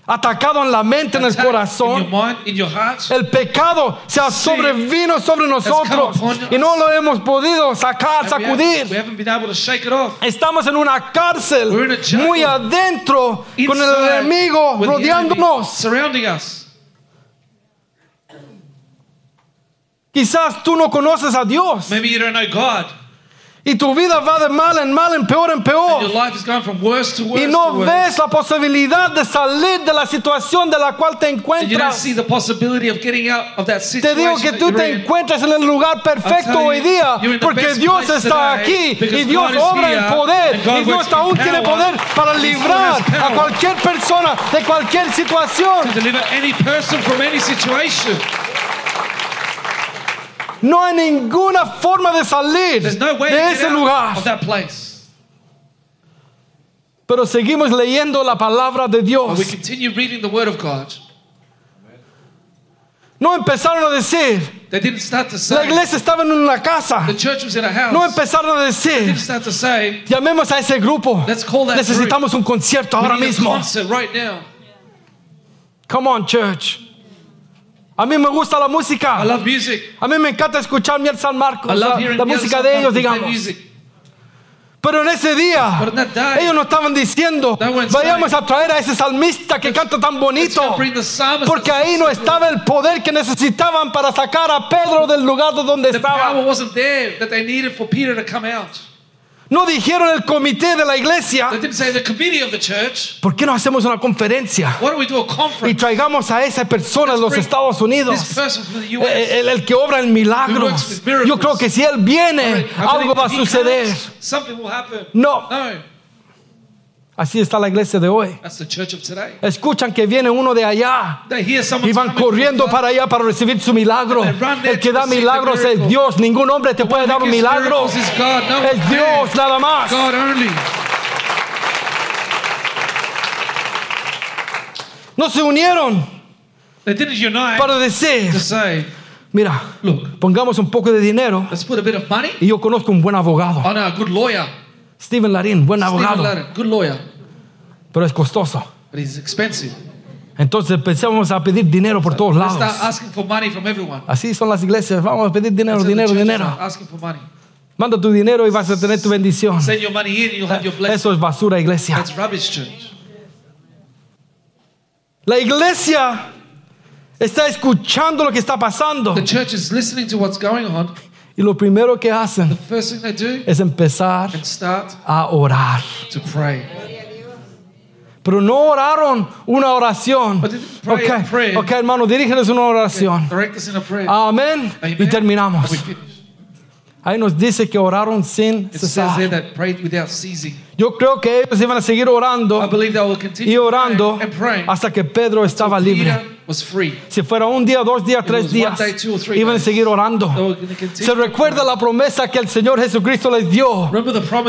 atacado en la mente, en el attacked in your corazón. mind, in your heart. El pecado se ha sobrevino sobre nosotros y no lo hemos podido sacar, sacudir. haven't been able to shake it off. Estamos en una cárcel We're in a jail. muy adentro con el enemigo rodeándonos. surrounding us. Quizás tú no conoces a Dios Maybe you don't know God. Y tu vida va de mal en mal, en peor en And your peor. life is going from worse to worse Y to no worse. ves la posibilidad de salir de la situación de la cual te encuentras. Te digo que tú te encuentras en el lugar perfecto hoy día porque Dios está aquí y Dios obra en poder y Dios aún tiene poder para librar a cualquier persona de cualquier situación. to deliver any person from any situation. No hay ninguna forma de salir no de ese lugar. Pero seguimos leyendo la palabra de Dios. No empezaron a decir, They didn't start to la say iglesia estaba en una casa. the church was in a house. No empezaron a They decir, didn't start to say llamemos a ese grupo. Let's call that Necesitamos un concierto we ahora mismo. concert right now. Come on, church. A mí me gusta la I música. love music. A mí me encanta escuchar Miel San Marcos, I love la, la música de ellos, digamos. Pero en ese día, ellos no estaban diciendo, vayamos a traer a ese salmista que canta tan bonito. Porque ahí no estaba el poder que necesitaban para sacar a Pedro del lugar de donde estaba. No dijeron el comité de la iglesia, They didn't say the committee of the church. ¿por qué no hacemos una conferencia Why don't we do a y conference? traigamos a esa persona de los Estados Unidos? This person from the Eh, US. El, el que obra en Who milagros. works with miracles. Yo creo que si él viene, algo va a suceder. Something will happen. No, No, así está la iglesia de hoy. that's the church of today. Escuchan que viene uno de allá y van corriendo para allá para recibir su milagro. El que da milagros es. Dios. Ningún hombre te puede dar un milagro. Es. Dios nada más. No se unieron They didn't unite para decir, mira, look, pongamos un poco de dinero let's put a bit of money y yo conozco un buen abogado. Steven Larín, buen abogado, Ladden, good lawyer, pero es costoso. but he's expensive. Entonces empezamos a pedir dinero por todos lados. asking for money from everyone. Así son las iglesias. Vamos a pedir dinero, dinero, dinero. Asking for money. Manda tu dinero y vas a tener tu bendición. Send your money in and you'll have your blessing. Eso es basura, iglesia. That's rubbish, church. La iglesia está escuchando lo que está pasando The church is listening to what's going on. Y lo primero que hacen es empezar a orar. to pray. Pero no oraron una oración. Pray Ok, hermano, dirígeles una oración. Amén. Y terminamos. Ahí nos dice que oraron sin cesar. Yo creo que ellos iban a seguir I orando believe they will y orando hasta que Pedro estaba libre. was free. Si fuera un día, dos días, tres días, iban a seguir orando. Se recuerda la promesa que el Señor Jesucristo les dio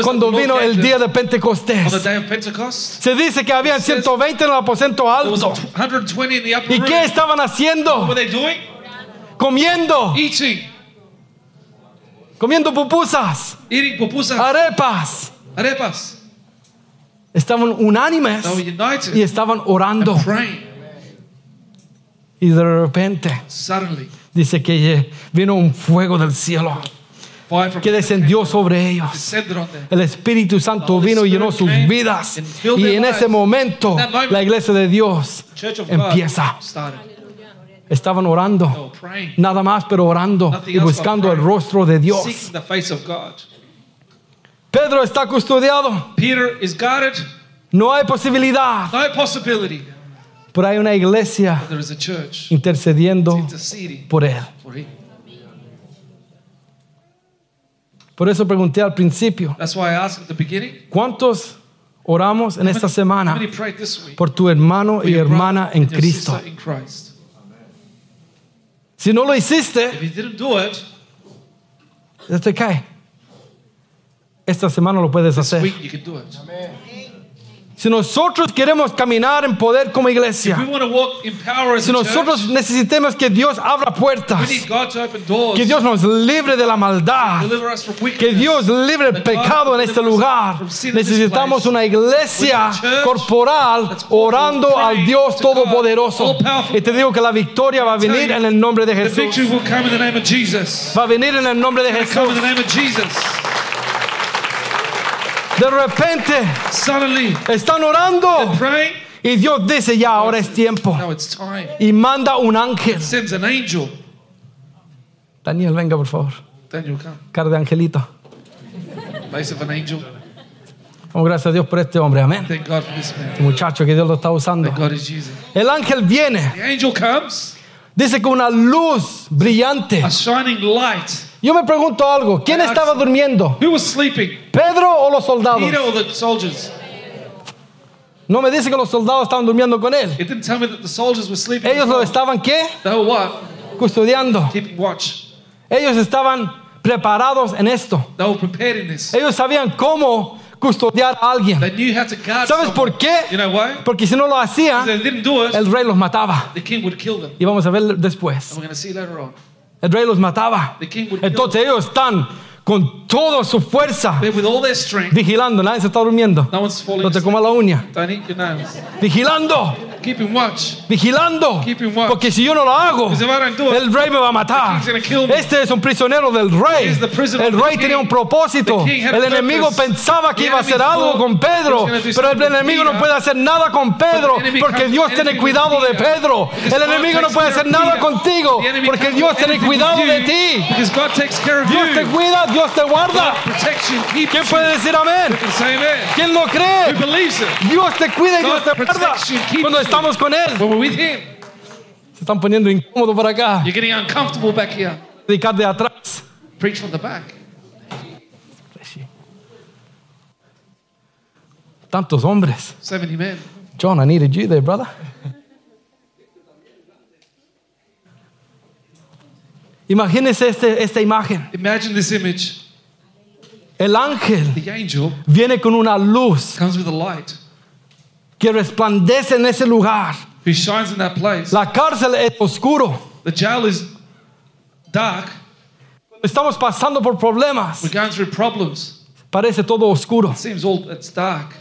cuando vino el día de Pentecostés. day of Pentecost? Se dice que habían It says 120 en el aposento alto. 120 in the upper ¿Y qué estaban haciendo? were they doing? Comiendo, Eating. comiendo pupusas, Eating pupusas, arepas. arepas. Estaban unánimes y estaban orando. Y de repente Suddenly, dice que vino un fuego del cielo que descendió sobre ellos. El Espíritu Santo vino y llenó sus vidas. Y en ese momento la iglesia de Dios empieza. Estaban orando. Nada más, pero orando y buscando el rostro de Dios. seeking the face of God. Pedro está custodiado. Peter is guarded. No hay posibilidad. No possibility. Pero hay una iglesia There is a church intercediendo por él. for him. Por eso pregunté al principio, That's why I asked at the beginning. ¿cuántos oramos en esta semana por tu hermano y hermana en Cristo? Si no lo hiciste, If you didn't do it, te cae. Esta semana lo puedes this hacer. week you can do it. Si nosotros queremos caminar en poder como iglesia, want to walk in power as si nosotros church, necesitamos que Dios abra puertas, need God to open doors, que Dios nos libre de la maldad, que. Dios libre el pecado en este lugar. Necesitamos una iglesia corporal orando al Dios Todopoderoso. Y te digo que la victoria va a venir en el nombre de The victory Jesús. will come in the name of Jesus. Va a venir en el nombre de Jesús. De repente Suddenly, están orando praying. y Dios dice ya ahora es tiempo Now it's time. y manda un ángel. Sends an angel. Daniel, venga por favor. Daniel, come. Cara de angelito. Face of an angel. Damos gracias a Dios por este hombre. Amén. Thank God for this man. Este muchacho que Dios lo está usando. That God is using. El ángel viene. The angel comes, Dice con una luz brillante. a shining light. Yo me pregunto algo. ¿Quién estaba durmiendo? Who was sleeping? ¿Pedro o los soldados? Peter or the soldiers? No me dice que los soldados estaban durmiendo con él. It didn't tell me that the soldiers were sleeping. Ellos lo estaban qué? They were what? Custodiando. Keeping watch. Ellos estaban preparados en esto. They were prepared in this. Ellos sabían cómo custodiar a alguien. They knew how to guard ¿Sabes someone. por qué? You know why? Porque si no lo hacían, el rey los mataba. the king would kill them. Y vamos a ver después. And we're going to see later on. El rey los mataba. Entonces ellos están con toda su fuerza vigilando. Nadie se está durmiendo. No te comas la uña. Vigilando. Keeping watch. Vigilando. Keeping watch. Porque si yo no lo hago, do el rey me va a matar. Este es un prisionero del rey. El rey tenía un propósito. El enemigo pensaba que iba a hacer algo con Pedro, pero el enemigo no puede hacer nada con Pedro, porque Dios tiene cuidado de. Pedro. El enemigo no puede hacer nada contigo, porque Dios tiene cuidado de ti. Because God takes care of Dios te cuida, Dios te guarda. ¿Quién puede decir amén? ¿Quién lo cree? Dios te cuida y Dios te guarda cuando you. Estamos con Él. When we're with Him, Se están poniendo incómodos por acá. you're getting uncomfortable back here. Predicar de atrás. Preach from the back. Tantos hombres. So many men. John, I needed you there, brother. Imagínese este, esta imagen. Imagine this image. El ángel The angel viene con una luz comes with a light que resplandece en ese lugar. who shines in that place. La cárcel es oscuro. The jail is dark. Estamos pasando por problemas. We're going through problems. Parece todo oscuro. It seems all it's dark.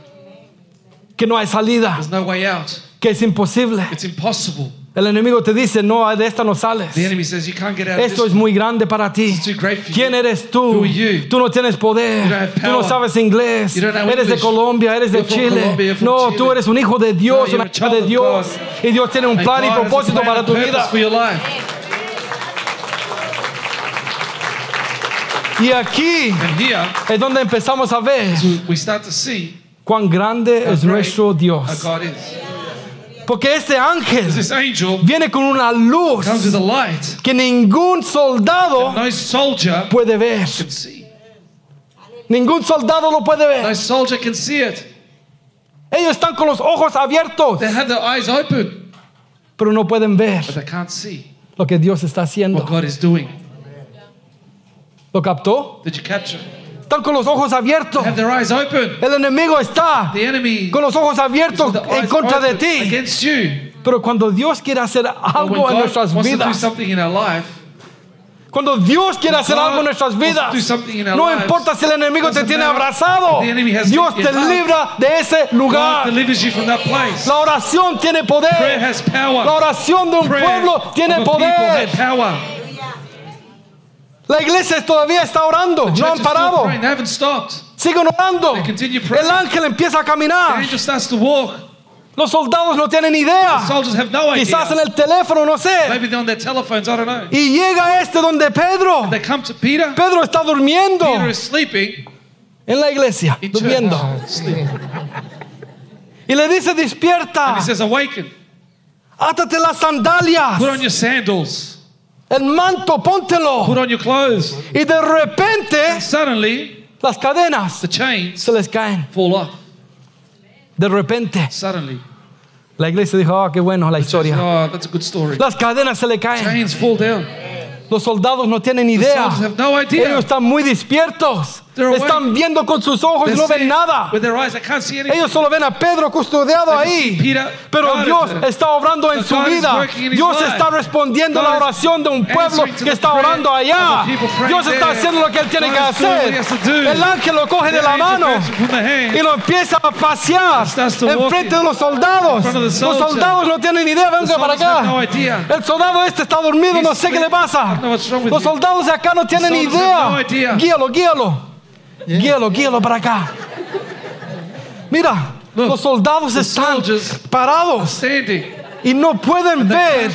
Que no hay salida. There's no way out. Que es imposible. It's impossible. El enemigo te dice, no, de esta no sales. The enemy says you can't get out Esto es muy grande para ti. ¿Quién eres tú? Tú no tienes poder. Tú no sabes inglés. Eres de. Colombia, eres de Chile. No, Chile. tú eres un hijo de Dios, una hija de Dios. God. Y Dios tiene un And plan y propósito plan para tu vida. Y aquí es donde empezamos a ver we- we start to see cuán grande es nuestro Dios. Porque este ángel This angel viene con una luz comes with a light. que ningún soldado No soldier puede ver. can see. Ningún soldado lo puede No ver. soldier can see it. Ellos están con los ojos abiertos, They have their eyes open, pero no pueden ver but they can't see lo que Dios está haciendo. what God is doing. ¿Lo captó? Did you capture? Están con los ojos abiertos. Have their eyes open. El enemigo está The enemy con los ojos abiertos en contra de ti. Pero cuando Dios quiere hacer algo en nuestras vidas, Cuando Dios quiere hacer algo en nuestras vidas, no importa si el enemigo te tiene abrazado, Dios te libra de ese lugar. La oración tiene poder. La oración de un pueblo tiene poder. La iglesia todavía está orando, no han parado. Siguen orando. El ángel empieza a caminar. Los soldados no tienen idea. No idea. Quizás en el teléfono, no sé. Y llega este donde Pedro. Peter. Pedro está durmiendo en la iglesia, in durmiendo. Oh. Y le dice, despierta, átate las sandalias, Put on your sandals. El manto, póntelo. Put on your clothes. Y de repente Suddenly, las cadenas the chains se les caen. fall off. De repente. Suddenly. La iglesia dijo, ah, qué bueno la historia. Oh, that's a good story. Las cadenas se le caen. Chains fall down. Los soldados no tienen idea. have no idea. Ellos están muy despiertos. Están viendo con sus ojos y no ven nada. Ellos solo ven a Pedro custodiado ahí. Pero Dios está obrando en su vida. Dios está respondiendo God la oración de un pueblo que está orando allá. Dios está haciendo lo que él tiene que hacer. El ángel lo coge de la mano y lo empieza a pasear en frente de los soldados. Los soldados no tienen idea. Venga para acá. El soldado este está dormido. No sé qué le pasa. Los soldados de acá no tienen idea. idea. Guíalo, guíalo. Guíalo, guíalo para acá. Mira, Look, los soldados están parados y no pueden ver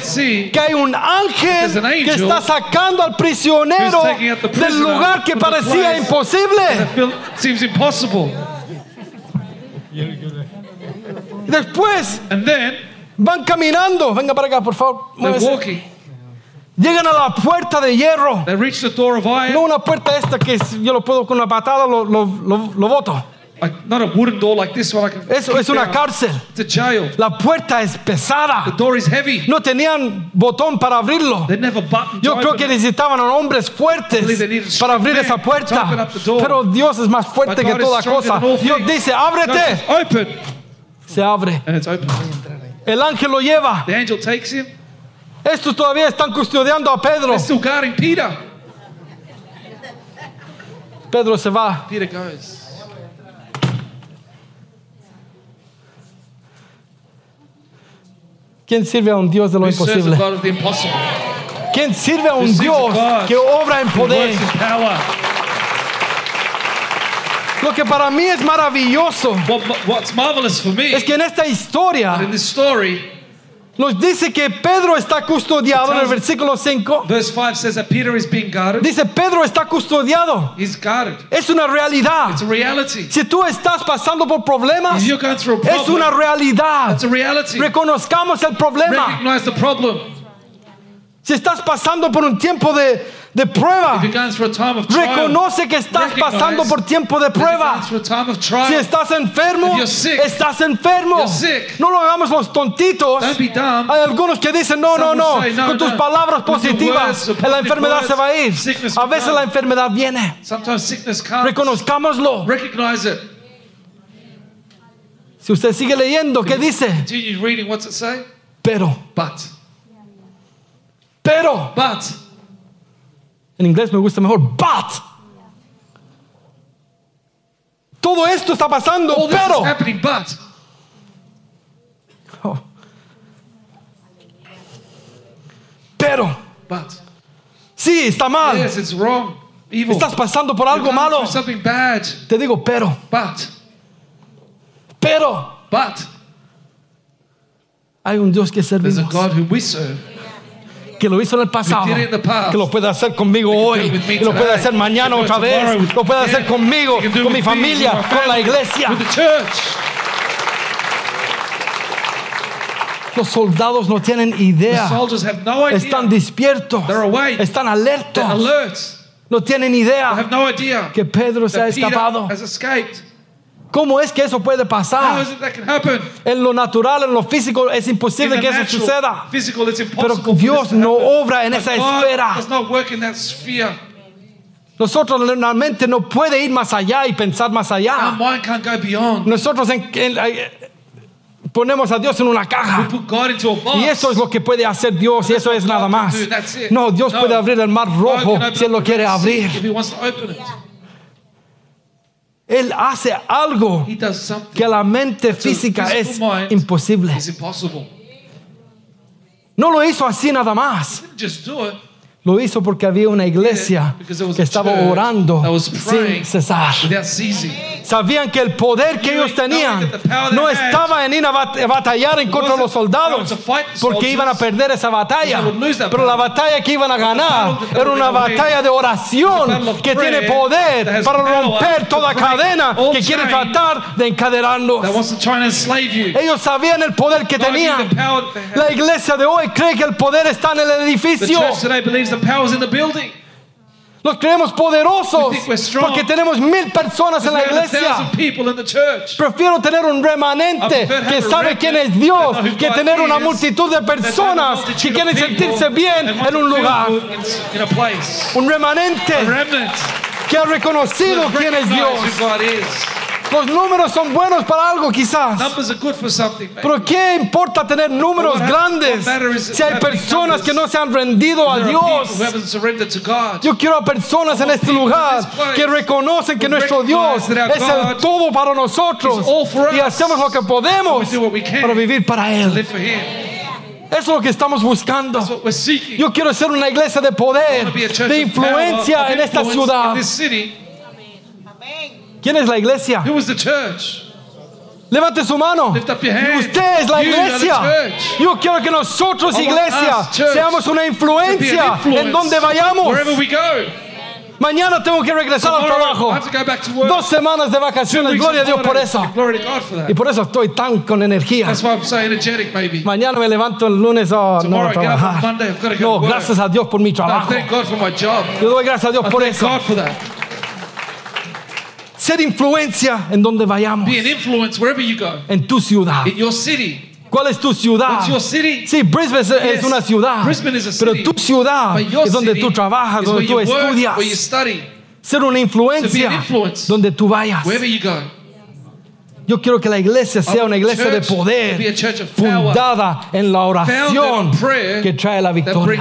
que hay un ángel an que está sacando al prisionero del lugar que parecía imposible. Después And then van caminando. Venga para acá, por favor. Llegan a la puerta de hierro. They reach the door of iron. No una puerta esta que yo lo puedo con una patada, lo, lo, lo, lo boto. Not a wooden door like this one. I can Eso es una down. cárcel. It's a jail. La puerta es The pesada. door is heavy. No tenían botón para abrirlo. They never. Yo creo que it. necesitaban a hombres fuertes para abrir esa puerta. open up the door. Pero Dios es más But fuerte que God toda cosa. Dios dice, ábrete. open. Se abre. And it's open. El ángel lo lleva. The angel takes him. Estos todavía están custodiando a Pedro. They're still Peter. Pedro se va. Peter goes. ¿Quién sirve a un Dios de lo Who imposible? God of the impossible? ¿Quién sirve a un Dios que obra en poder? Lo que para mí es maravilloso What, what's marvelous for me es que en esta historia in this story, nos dice que Pedro está custodiado en el versículo 5. verse 5 says that Peter is being guarded. Dice, Pedro está custodiado. He's guarded. Es una realidad. It's a reality. Si tú estás pasando por problemas, If you're going through a es una problem, realidad. it's a reality. Reconozcamos el problema. Recognize the problem. Si estás pasando por un tiempo de, de prueba, trial, reconoce que estás pasando por tiempo de prueba. trial. Si estás enfermo, sick, estás enfermo. No lo hagamos los tontitos. Hay algunos que dicen, no, no, Some will no, say, no, con tus no. palabras positivas, words, la enfermedad words, se va a ir. A veces la enfermedad viene. Reconozcámoslo. Si usted sigue leyendo, ¿qué dice? Reading. Pero, But. Pero. But. En inglés me gusta mejor, but. Todo esto está pasando, All this pero. is happening, but. Oh. Pero, But. sí, está mal. Yes, it's wrong. Evil. Estás pasando por algo malo. bad. Te digo, pero, But. pero. But. Hay un Dios que There's a servimos, God who we serve. Que lo hizo en el pasado, que lo puede hacer conmigo hoy, y lo puede hacer mañana otra vez, lo puede hacer conmigo, con mi familia, con la iglesia. Los soldados no tienen idea, están despiertos, están alertos, alert. no tienen idea que Pedro se ha escapado. ¿Cómo es que eso puede How pasar? is it that can happen? En lo natural, en lo físico, es imposible que eso suceda. physical, it's Pero Dios no obra en But esa esfera. does not work in that sphere. Nosotros normalmente no puede ir más allá y pensar más Our allá. mind can't go beyond. Nosotros en- en- eh, ponemos a Dios en una caja. Put God into a box. Y eso es lo que puede hacer Dios y eso es nada más. No, Dios puede abrir el mar rojo si Él lo quiere abrir. If he wants to open it. Él hace algo que a la mente física es imposible. No lo hizo así nada más. Lo hizo porque había una iglesia que estaba orando sin cesar. Sabían que el poder que ellos tenían no estaba en ir a bat- a batallar en contra de los soldados, porque iban a perder esa batalla. Pero la batalla que iban a ganar era una batalla de oración que tiene poder para romper toda cadena que quiere tratar de encadenarnos. Ellos sabían el poder que tenían. La iglesia de hoy cree que el poder está en el edificio. The power's in the building. Los creemos poderosos porque tenemos mil personas en la iglesia. thousand people in the church. Prefiero tener un remanente que sabe quién es Dios que tener una multitud de personas multitude que of quieren sentirse bien en un lugar. good in, in a place. Un remanente que ha reconocido quién es Dios. Los números son buenos para algo quizás. Numbers are good for something. maybe. Pero ¿qué importa tener números What grandes what si hay personas que no se han rendido a Dios? Yo quiero a personas en este lugar que reconocen que nuestro Dios es el todo para nosotros y hacemos lo que podemos para vivir para Él. Eso es lo que estamos buscando. Yo quiero ser una iglesia de poder, de influencia en esta ciudad. ¿Quién es la iglesia? Who was the church? Levante su mano. Lift up your Y hands. usted es la iglesia. Yo quiero que nosotros, iglesia, seamos una influencia en donde vayamos. Wherever we go. Mañana tengo que regresar al trabajo. I have to go back to work. Dos semanas de vacaciones. Gloria a Dios por eso. Y por eso estoy tan con energía. That's why I'm so energetic, maybe. Mañana me levanto el lunes oh, no, trabajar. Monday, I've got to go No, gracias a Dios por mi trabajo. Yo doy gracias a Dios por eso. Ser influencia en donde vayamos. Be an influence wherever you go. En tu ciudad. In your city. ¿Cuál es tu ciudad? What's your city? Sí, Brisbane es, Yes. una ciudad. Brisbane is a Pero city. tu ciudad es donde tú trabajas, donde tú work, estudias. where you study, Ser una influencia donde tú vayas. wherever you go. Yo quiero que la iglesia sea una iglesia de poder fundada en la oración que trae la victoria.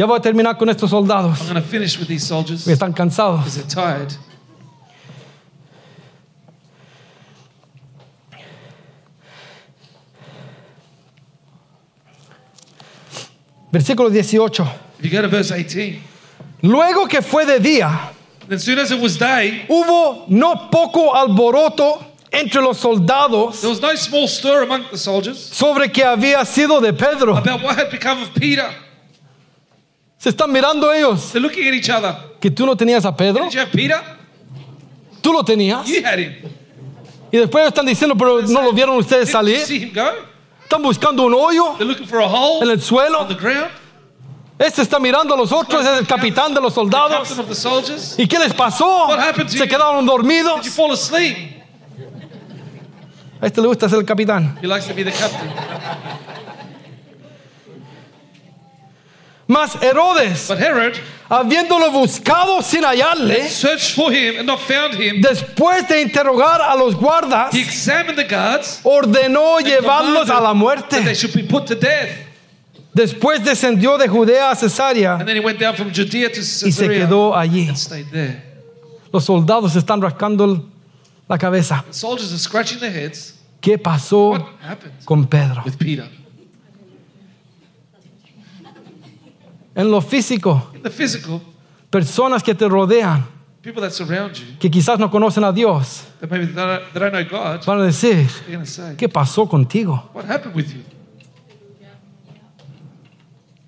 Ya voy a terminar con estos soldados. I'm going to finish with these soldiers Están cansados. because they're tired. Versículo 18. If you go to verse 18, Luego que fue de día, as soon as it was day, hubo no poco alboroto entre los soldados there was no small stir among the soldiers sobre que había sido de Pedro. about what had become of Peter. Se están mirando ellos. They're looking at each other. Que tú no tenías a Pedro. Did you have Peter? Tú lo tenías. You had him. Y después están diciendo, pero no lo vieron ustedes Didn't you salir. see him go? Están buscando un hoyo They're looking for a hole en el suelo. on the ground. Este está mirando a los otros, es el capitán de los soldados. ¿Y qué les pasó? Se quedaron dormidos. fall asleep? A este le gusta ser el capitán. He likes to be the captain. Mas Herodes, But Herod habiéndolo buscado sin hallarle, searched for him and not found him. después de interrogar a los guardas, He examined the guards ordenó llevarlos a la commanded that they muerte. should be put to death. Después descendió de Judea a Cesarea And then he went down from Judea to y se Caesarea quedó allí. and stayed there. Los soldados están rascando la cabeza. The soldiers are scratching their heads. ¿Qué pasó What happened con Pedro? with Peter? En lo físico, In the physical, personas que te rodean, people that surround you, que quizás no conocen a Dios, that maybe they don't, they don't know God, van a decir, they're say, ¿qué pasó contigo? What happened with you?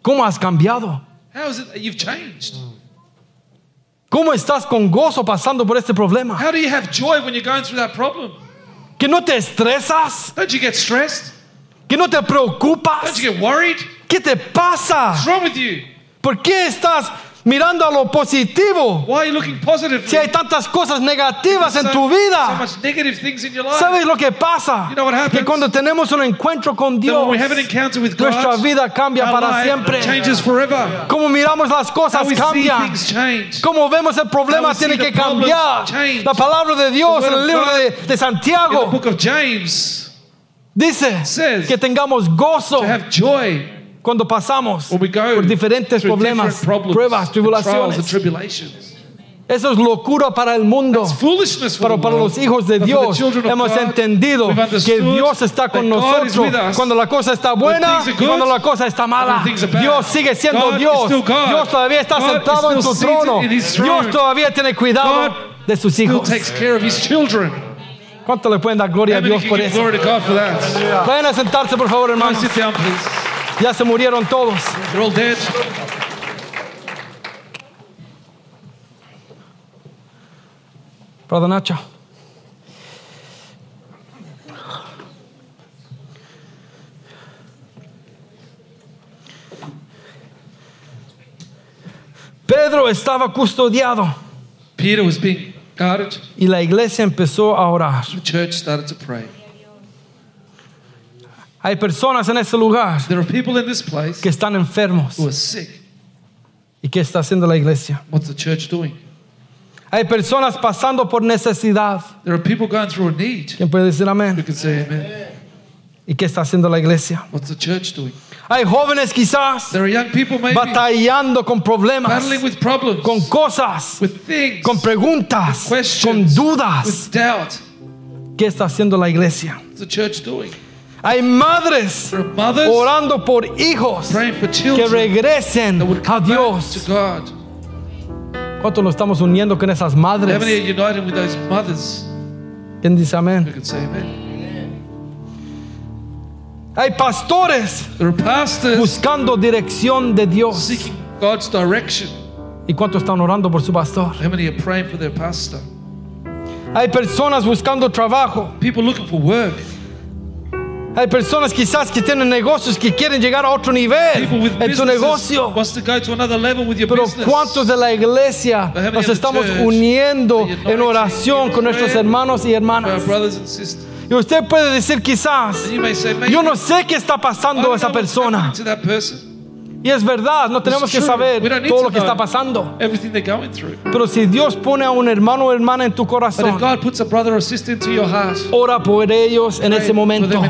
¿Cómo has cambiado? How is it that you've changed? ¿Cómo estás con gozo pasando por este problema? How do you have joy when you're going through that problem? ¿Que no te estresas? Don't you get stressed? ¿Que no te Don't preocupas? you get worried? ¿Qué te pasa? What's wrong with you? ¿Por qué estás mirando a lo positivo. Why are you looking positive? Si hay tantas cosas negativas en tu So vida, much negative things in your life. ¿sabes lo que pasa? You know what happens? Que cuando tenemos un encuentro con Dios, we have an encounter with God, nuestra vida cambia our para siempre. changes forever. Como miramos las cosas change. Como vemos el problema How tiene que cambiar. change. La palabra de Dios en el of libro God de, de In the Santiago book of James, dice says que tengamos gozo to have joy cuando pasamos when we go por diferentes problemas, different problems, pruebas, tribulaciones. Eso es locura para el mundo. Pero the para los hijos de Dios hemos entendido que Dios está con nosotros cuando la cosa está buena y cuando la cosa está mala. Dios sigue siendo Dios. Dios todavía está sentado en su trono. Dios todavía tiene cuidado de sus hijos. ¿Cuánto le pueden dar gloria a Dios por eso? Vayan a sentarse por favor, hermanos. Ya se murieron todos. Brother Nacho. Pedro estaba custodiado Peter was being guarded. y la iglesia empezó a orar. The church started to pray. Hay personas en este lugar There are people in this place que están enfermos. who are sick. ¿Y qué está haciendo la iglesia? What's the church doing? Hay personas pasando por necesidad. There are people going through a need. ¿Quién puede decir amén? can say amen? ¿Y qué está haciendo la iglesia? What's the church doing? Hay jóvenes quizás There are young people maybe batallando con problemas, battling with problems, con cosas, with things, con preguntas, con questions, dudas. with doubt. ¿Qué está haciendo la iglesia? What's the church doing? Hay madres orando por hijos que regresen a Dios. to God. ¿Cuánto nos estamos uniendo con esas madres? ¿Quién dice amén? Hay pastores buscando dirección de Dios. seeking God's direction. ¿Y cuántos están orando por su pastor? Hay personas buscando trabajo. People looking for work. Hay personas quizás que tienen negocios que quieren llegar a otro nivel en su negocio. Pero. ¿cuántos de la iglesia nos estamos uniendo en oración con nuestros hermanos y hermanas? Y usted puede decir quizás, yo no sé qué está pasando a esa persona. Y es verdad, no tenemos que saber todo to lo que está pasando. Pero si Dios pone a un hermano o hermana en tu corazón, heart, ora por ellos en ese momento.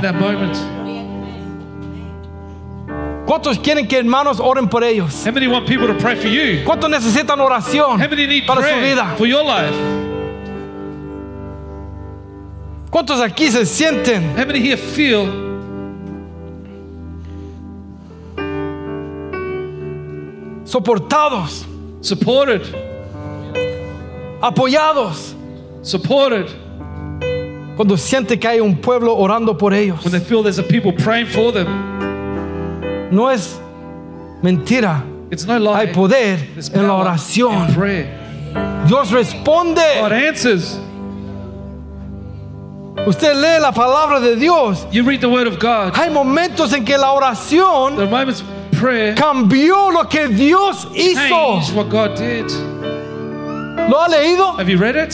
¿Cuántos quieren que hermanos oren por ellos? ¿Cuántos necesitan oración para su vida? ¿Cuántos aquí se sienten soportados, supported? apoyados, Supported cuando sienten que hay un pueblo orando por ellos? when they feel there's a people praying for them. No es mentira, It's no lie. hay poder There's en la power oración. in prayer. Dios responde. God answers. Usted lee la palabra de Dios. You read the word of God. Hay momentos en que la oración The moments of prayer cambió lo que Dios hizo. changed what God did. ¿Lo ha leído? Have you read it?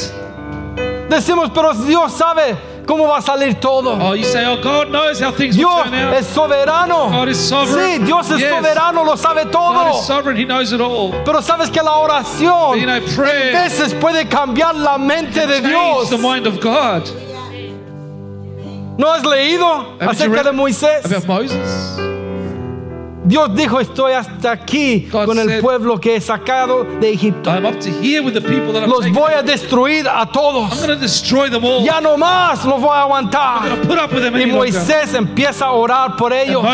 Decimos, pero Dios sabe cómo va a salir todo. Oh, you say, oh, God knows how things will Dios turn out. es soberano. God is sovereign. Sí, Dios es Yes. soberano, lo sabe God todo. is sovereign. He knows it all. Pero sabes que la oración You know, a veces puede cambiar la mente de Dios. the mind of God. ¿No has leído Haven't acerca de Moisés? About Moses. Dios dijo, estoy hasta aquí God con el pueblo que he sacado de Egipto. I'm up to here with the people that I'm Los voy a destruir a todos. going to destroy them all. Ya no más los voy a aguantar. Y. Moisés empieza a orar por ellos.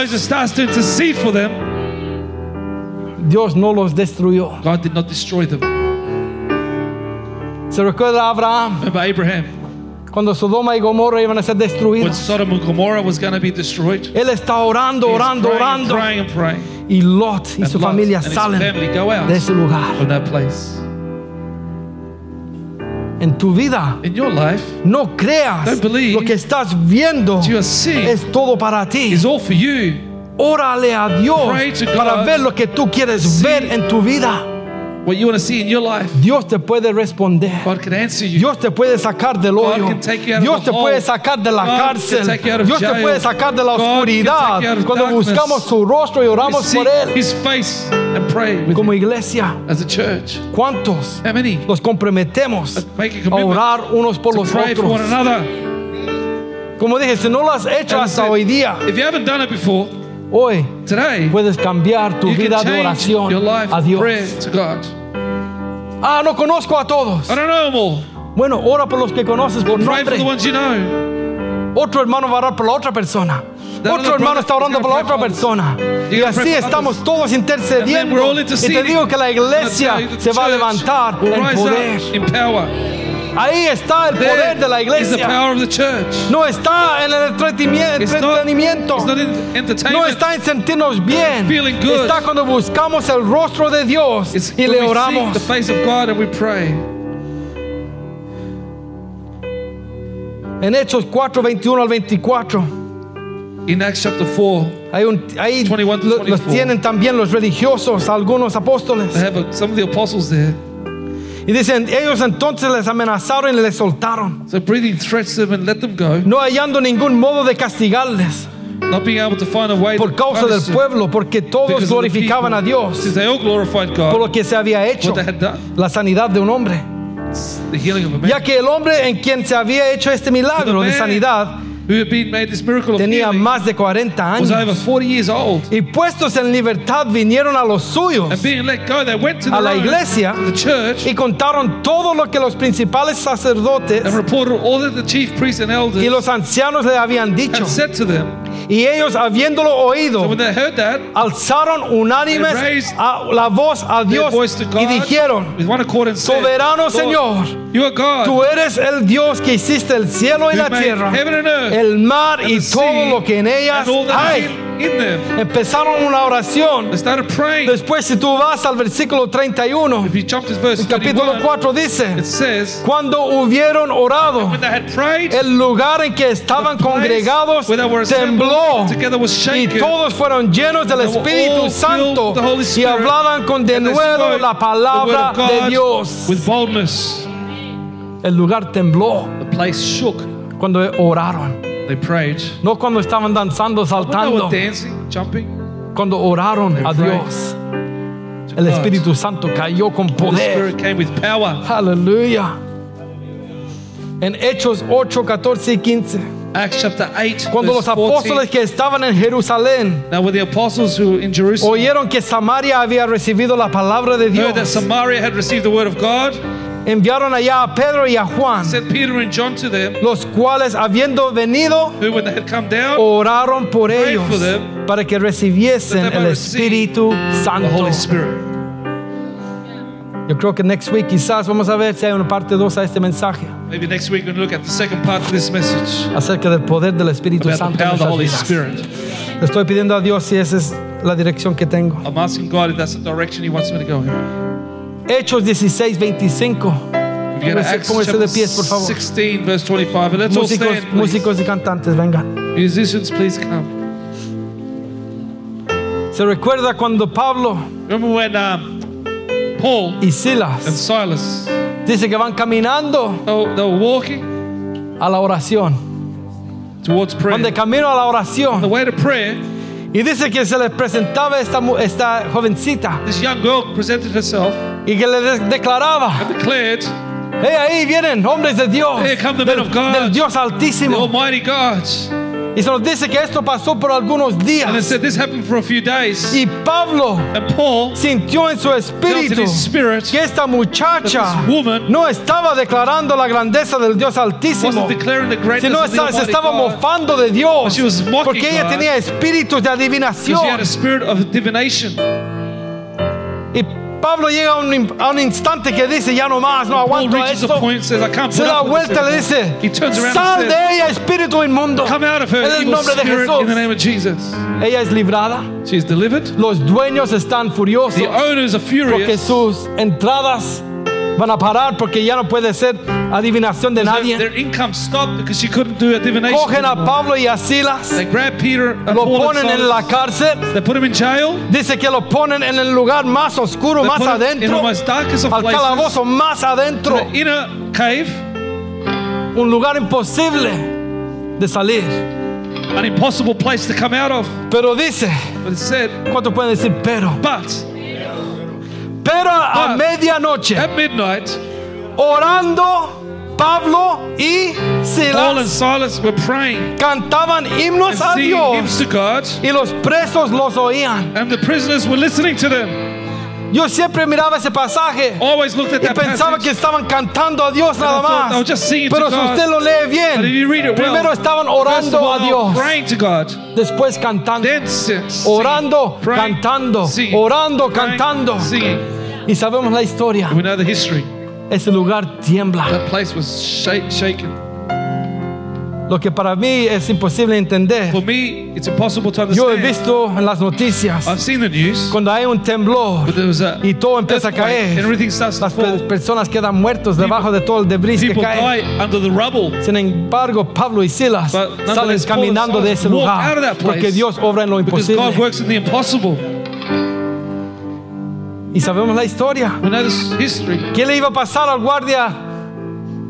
Dios no los destruyó. God did not destroy them. Se recuerda a Abraham Abraham, cuando Sodoma y Gomorra iban a ser destruidos. Sodom and Gomorrah was going to be destroyed. Él está orando, He's orando, praying, orando. praying and praying. Y Lot y And su Lot familia salen de ese lugar. from that place. En tu vida, In your life, no creas Don't believe lo que estás viendo es todo para ti. is all for you. Órale a Dios para ver lo que tú quieres ver en tu vida. What you want to see in your life, Dios te puede responder. God can answer you. Dios te puede sacar del God hoyo. can take you out of Dios the te puede sacar de la God can cárcel. take you out of Dios te puede sacar de la God can oscuridad. take you out of Cuando darkness. buscamos su rostro y We oramos por Él. His face and pray with Como him iglesia, as a church. ¿cuántos How many? nos comprometemos Let's make a orar unos por to los pray for one otros? another. Como dije, si no lo has hecho hasta said, hoy día, If you haven't done it before, hoy today puedes cambiar tu vida de oración a Dios. prayer to God. Ah, no conozco a todos. I don't know them all. Bueno, ora por los que conoces por Pray for the nombre. ones you know. Otro hermano va a orar por la otra persona. Otro hermano está orando por la otra persona. Y así estamos others. todos intercediendo. Y te digo que la iglesia se va a levantar en poder. Up in power. Ahí está el poder de la There is the power of the church. No está en el entretenimiento. It's not, it's not No está en sentirnos bien. Feeling good. Está cuando buscamos el rostro de Dios It's y le oramos. the face of God and we pray. En Hechos 4, 21 al 24. In Acts chapter 4, Hay un, ahí 21 to lo- los tienen también los religiosos, algunos apóstoles. they have a, some of the apostles there. Y dicen, ellos entonces les amenazaron y les soltaron, So breathing threats them and let them go, no hallando ningún modo de castigarles not being able to find a way por causa del pueblo, porque todos glorificaban people. a Dios they all glorified por God, lo que se había hecho, la sanidad de un hombre. the healing of a man. Ya que el hombre en quien se había hecho este milagro de sanidad who had been made this miracle of tenía más de 40 was over años. 40 years old. Y puestos en libertad vinieron a los suyos And being let go, they went to A la iglesia. y contaron todo lo que los principales sacerdotes and reported all that the chief priests and elders y los ancianos le habían dicho. had said to them. Y ellos habiéndolo oído, alzaron unánimes la voz a Dios y dijeron, Soberano Señor, tú eres el Dios que hiciste el cielo y la tierra, el mar y todo lo que en ellas hay. Empezaron una oración. Después, si tú vas al versículo 31, If you jump to verse el capítulo 31, 4 dice, cuando hubieron orado, el lugar en que estaban congregados tembló y todos fueron llenos del Espíritu Santo y hablaban con denuedo la palabra de Dios. El lugar tembló. Cuando oraron, They prayed. no cuando estaban danzando, they saltando, dancing, jumping, cuando oraron a prayed. Dios. El Espíritu Santo cayó con poder. Aleluya. En Hechos 8, 14 y 15. Acts chapter 8, Cuando los 14. apóstoles que estaban en Jerusalén Now, the apostles who in Jerusalem oyeron que Samaria había recibido la palabra de heard that Dios, Samaria had received the word of God, enviaron allá a Pedro y a Juan, sent Peter and John to them, los cuales habiendo venido who, when they had come down, oraron por Prayed ellos for them, para que recibiesen el Espíritu the Santo. Holy Spirit. Yo creo que next week quizás vamos a ver si hay una parte 2 a este mensaje Maybe next week to look at the second part of this message acerca del poder del Espíritu about Santo. the power of the Holy. Spirit. Le estoy pidiendo a Dios si esa es la dirección que tengo. I'm asking God if that's the direction He wants me to go in. Hechos 16, 25. If you go to Póngase- Acts póngase chapter de pies, por favor. 16, verse 25, and let's all Músicos, stand, please. músicos y cantantes, vengan. Musicians, please come. Se recuerda cuando Pablo Remember when um, Paul y and Silas Silas dice que van caminando they were, walking a la oración. towards prayer. Van de camino a la On the oración. way to prayer, Y dice que se les presentaba esta, jovencita this young girl presented herself y que le de- declaraba, and declared, hey, ahí vienen hombres de Dios, Here come the men del, of God. del Dios The Altísimo. Almighty God. Y se nos dice que esto pasó por algunos And it días. said this happened for a few days. Y Pablo And Paul sintió en su in espíritu his spirit que esta muchacha woman no estaba declarando la grandeza del Dios Altísimo, wasn't declaring the sino of the se estaba God. mofando de Dios, She was porque ella God. tenía espíritus de Because she had adivinación. a spirit of divination. Pablo llega a un, a un instante que dice, ya no más, no aguanto esto. Se da vuelta y le dice, sal de ella, espíritu inmundo. Come out of her, En el nombre de spirit, in the Jesús. name of Jesus. Ella es librada. She's delivered. Los dueños están furiosos The owners are porque furious sus entradas van a parar porque ya no puede ser adivinación de nadie. their income stopped because she couldn't do a divination. Cogen a. Pablo y a Silas, They grabbed Peter and lo Paul and ponen en la cárcel. They put him in jail. Dice que lo ponen en el lugar más oscuro, They más in adentro, al places. calabozo más adentro, The inner cave, un lugar imposible de salir. an impossible place to come out of. Pero dice, But it said, ¿cuánto pueden decir pero? but Pero a medianoche, at midnight, orando, Pablo y Paul and Silas Silas were praying cantaban and himnos a singing hymns Dios to God, y los presos los oían. and the prisoners were listening to them. Yo siempre miraba ese pasaje Always looked at y that pensaba que estaban cantando a Dios nada thought más. to Pero si usted lo lee bien, well, primero estaban orando all, a Dios, to God, después cantando, then orando, praying, cantando, singing, orando, praying, cantando. singing. Y sabemos la historia. We know the history. Ese lugar tiembla. That place was shake, shaken. Lo que para mí es imposible entender. For me, it's impossible to Yo he understand. visto en las noticias I've seen the news, cuando hay un temblor but there was a y todo empieza a caer. everything starts to Las fall. personas quedan muertos debajo de todo el debris que cae. die under the rubble. Sin embargo, Pablo y Silas But salen caminando de ese lugar porque Dios obra en lo Because God imposible. works in the impossible. Y sabemos la historia. We know this history. ¿Qué le iba a pasar al guardia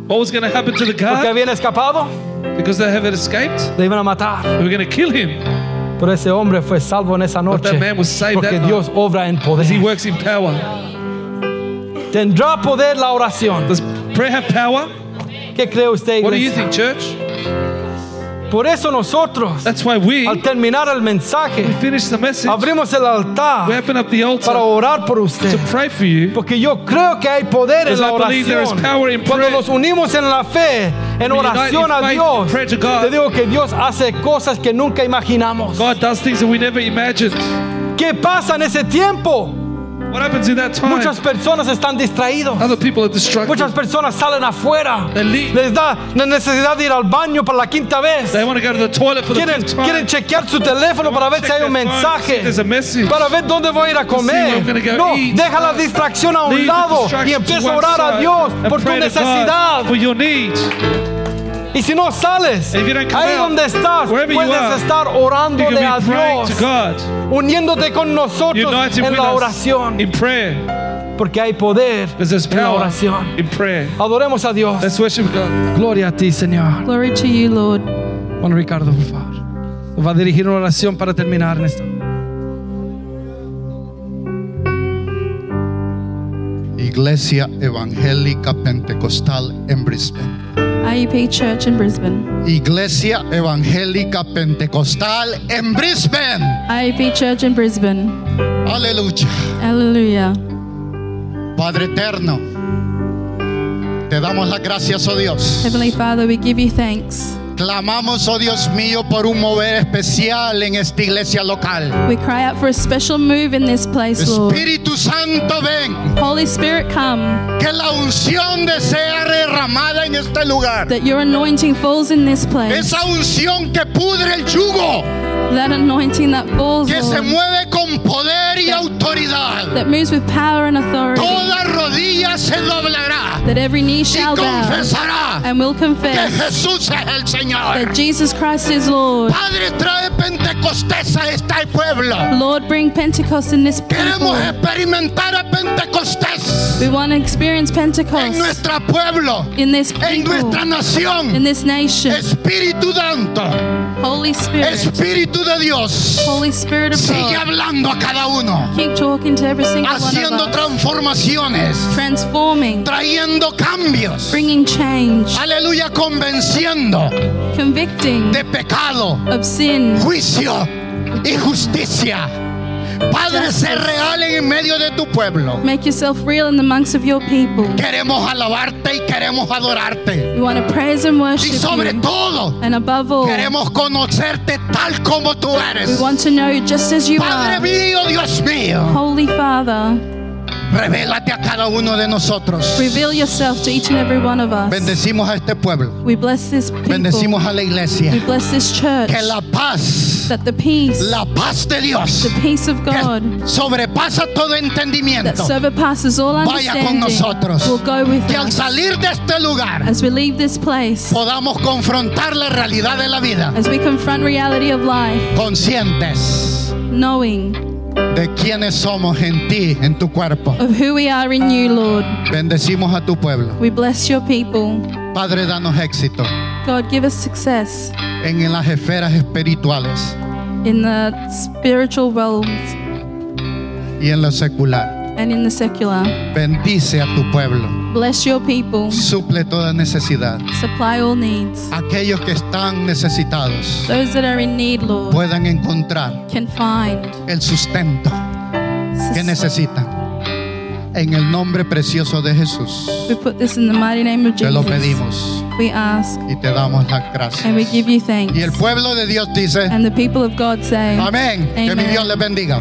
What was going to happen to the porque guard? habían escapado? Because they have escaped. Le iban a matar. They were going to kill him. Pero ese hombre fue salvo en esa But noche that man was saved porque that night. Obra en poder. Because he works in power. ¿Tendrá poder la oración? Does prayer have power? ¿Qué cree usted, What do you think, church? Por eso nosotros, That's why we al terminar el mensaje, the message. abrimos el We altar open up the para altar orar por to usted. pray for you. Porque yo creo que hay poder en la oración. Cuando nos unimos en la fe, en When we oración a Dios, to God. te digo que Dios hace cosas que nunca imaginamos. God does things that we never imagined. ¿Qué pasa en ese tiempo? What happens in that time? Muchas personas están distraídos. Other people are distracted. Muchas personas salen afuera. They leave. Les da la necesidad de ir al baño para la quinta vez. They want to go to the toilet for the Quieren, fifth time. quieren chequear su teléfono para ver si hay un mensaje. There's a message. Para ver dónde voy a ir a see where comer. Go No, eat. deja la distracción a un Leave the lado y empieza a orar a Dios por tu necesidad. For your needs. Y si no sales, If you don't come ahí out, donde estás, puedes are, estar orándole a Dios, uniéndote con nosotros en la oración, in prayer. porque hay poder en la oración. in prayer. Adoremos a Dios. Let's worship God. Gloria a ti, Señor. Glory to you, Lord. Juan Ricardo, por favor. Nos va a dirigir una oración para terminar en esto. Iglesia Evangélica Pentecostal en Brisbane. IUP Church in Brisbane. Iglesia Evangélica Pentecostal en Brisbane. IUP Church in Brisbane. Aleluya. Hallelujah. Padre eterno, te damos las gracias, oh Dios. Heavenly Father, we give you thanks. Clamamos, oh Dios mío, por un mover especial en esta iglesia local. We cry out for a special move in this place, Lord. Espíritu Santo, ven. Holy Spirit, come. Que la unción de sea derramada en este lugar. That your anointing falls in this place. Esa unción que pudre el yugo. That anointing that falls, Que se mueve con poder y autoridad. That moves with power and authority. Toda rodilla se doblará That every knee y shall bow and will que confess Jesús es el Señor. that Jesus Christ is Lord. Padre, trae Pentecostés a este pueblo. Lord, bring Pentecost in this Queremos people. experimentar a Pentecostés We want to experience en Pentecost nuestro pueblo, in this en people, nuestra nación. in this nation. Espíritu Santo, Holy Spirit, Espíritu de Dios, Holy Spirit of sigue God, hablando a cada uno, keep talking to every single one haciendo of us, transformaciones, transforming, trayendo cambios. bringing change, Aleluya, convenciendo convicting de pecado, of sin, juicio y justicia. Padre, ser real en medio de tu pueblo. make yourself real in the monks of your people. Queremos alabarte y queremos adorarte. We want to praise and Y worship sobre you, todo, and above all, queremos conocerte tal como tú we want to know you just as you Padre are. mío, Dios mío, Holy Father, Revélate a cada uno de nosotros. Reveal yourself to each and every one of us. Bendecimos a este pueblo. We bless this people. Bendecimos a la iglesia. We bless this church. Que la paz, That the peace, la paz de Dios, the peace of God que sobrepasa todo that entendimiento, surpasses all vaya con understanding nosotros. will go with Que al us. salir de este lugar As we leave this place, podamos confrontar la realidad de la vida as we confront reality of life, conscientes knowing de quiénes somos en ti, en tu cuerpo. of who we are in you, Lord. Bendecimos a tu pueblo. We bless your people. Padre, danos éxito God, give us success en las esferas espirituales in the spiritual realms y en lo secular. And in the secular. Bendice a tu pueblo. Bless your people. Suple toda necesidad. Supply all needs. Aquellos que están necesitados Those that are in need, Lord, puedan encontrar can find el sustento que necesitan. En el nombre precioso de Jesús. We put this in the mighty name of Te lo Jesus. pedimos We ask y te damos las and we gracias. give you thanks. Y el pueblo de Dios dice, And the people of God say, amén. Que mi Amen. Dios les bendiga.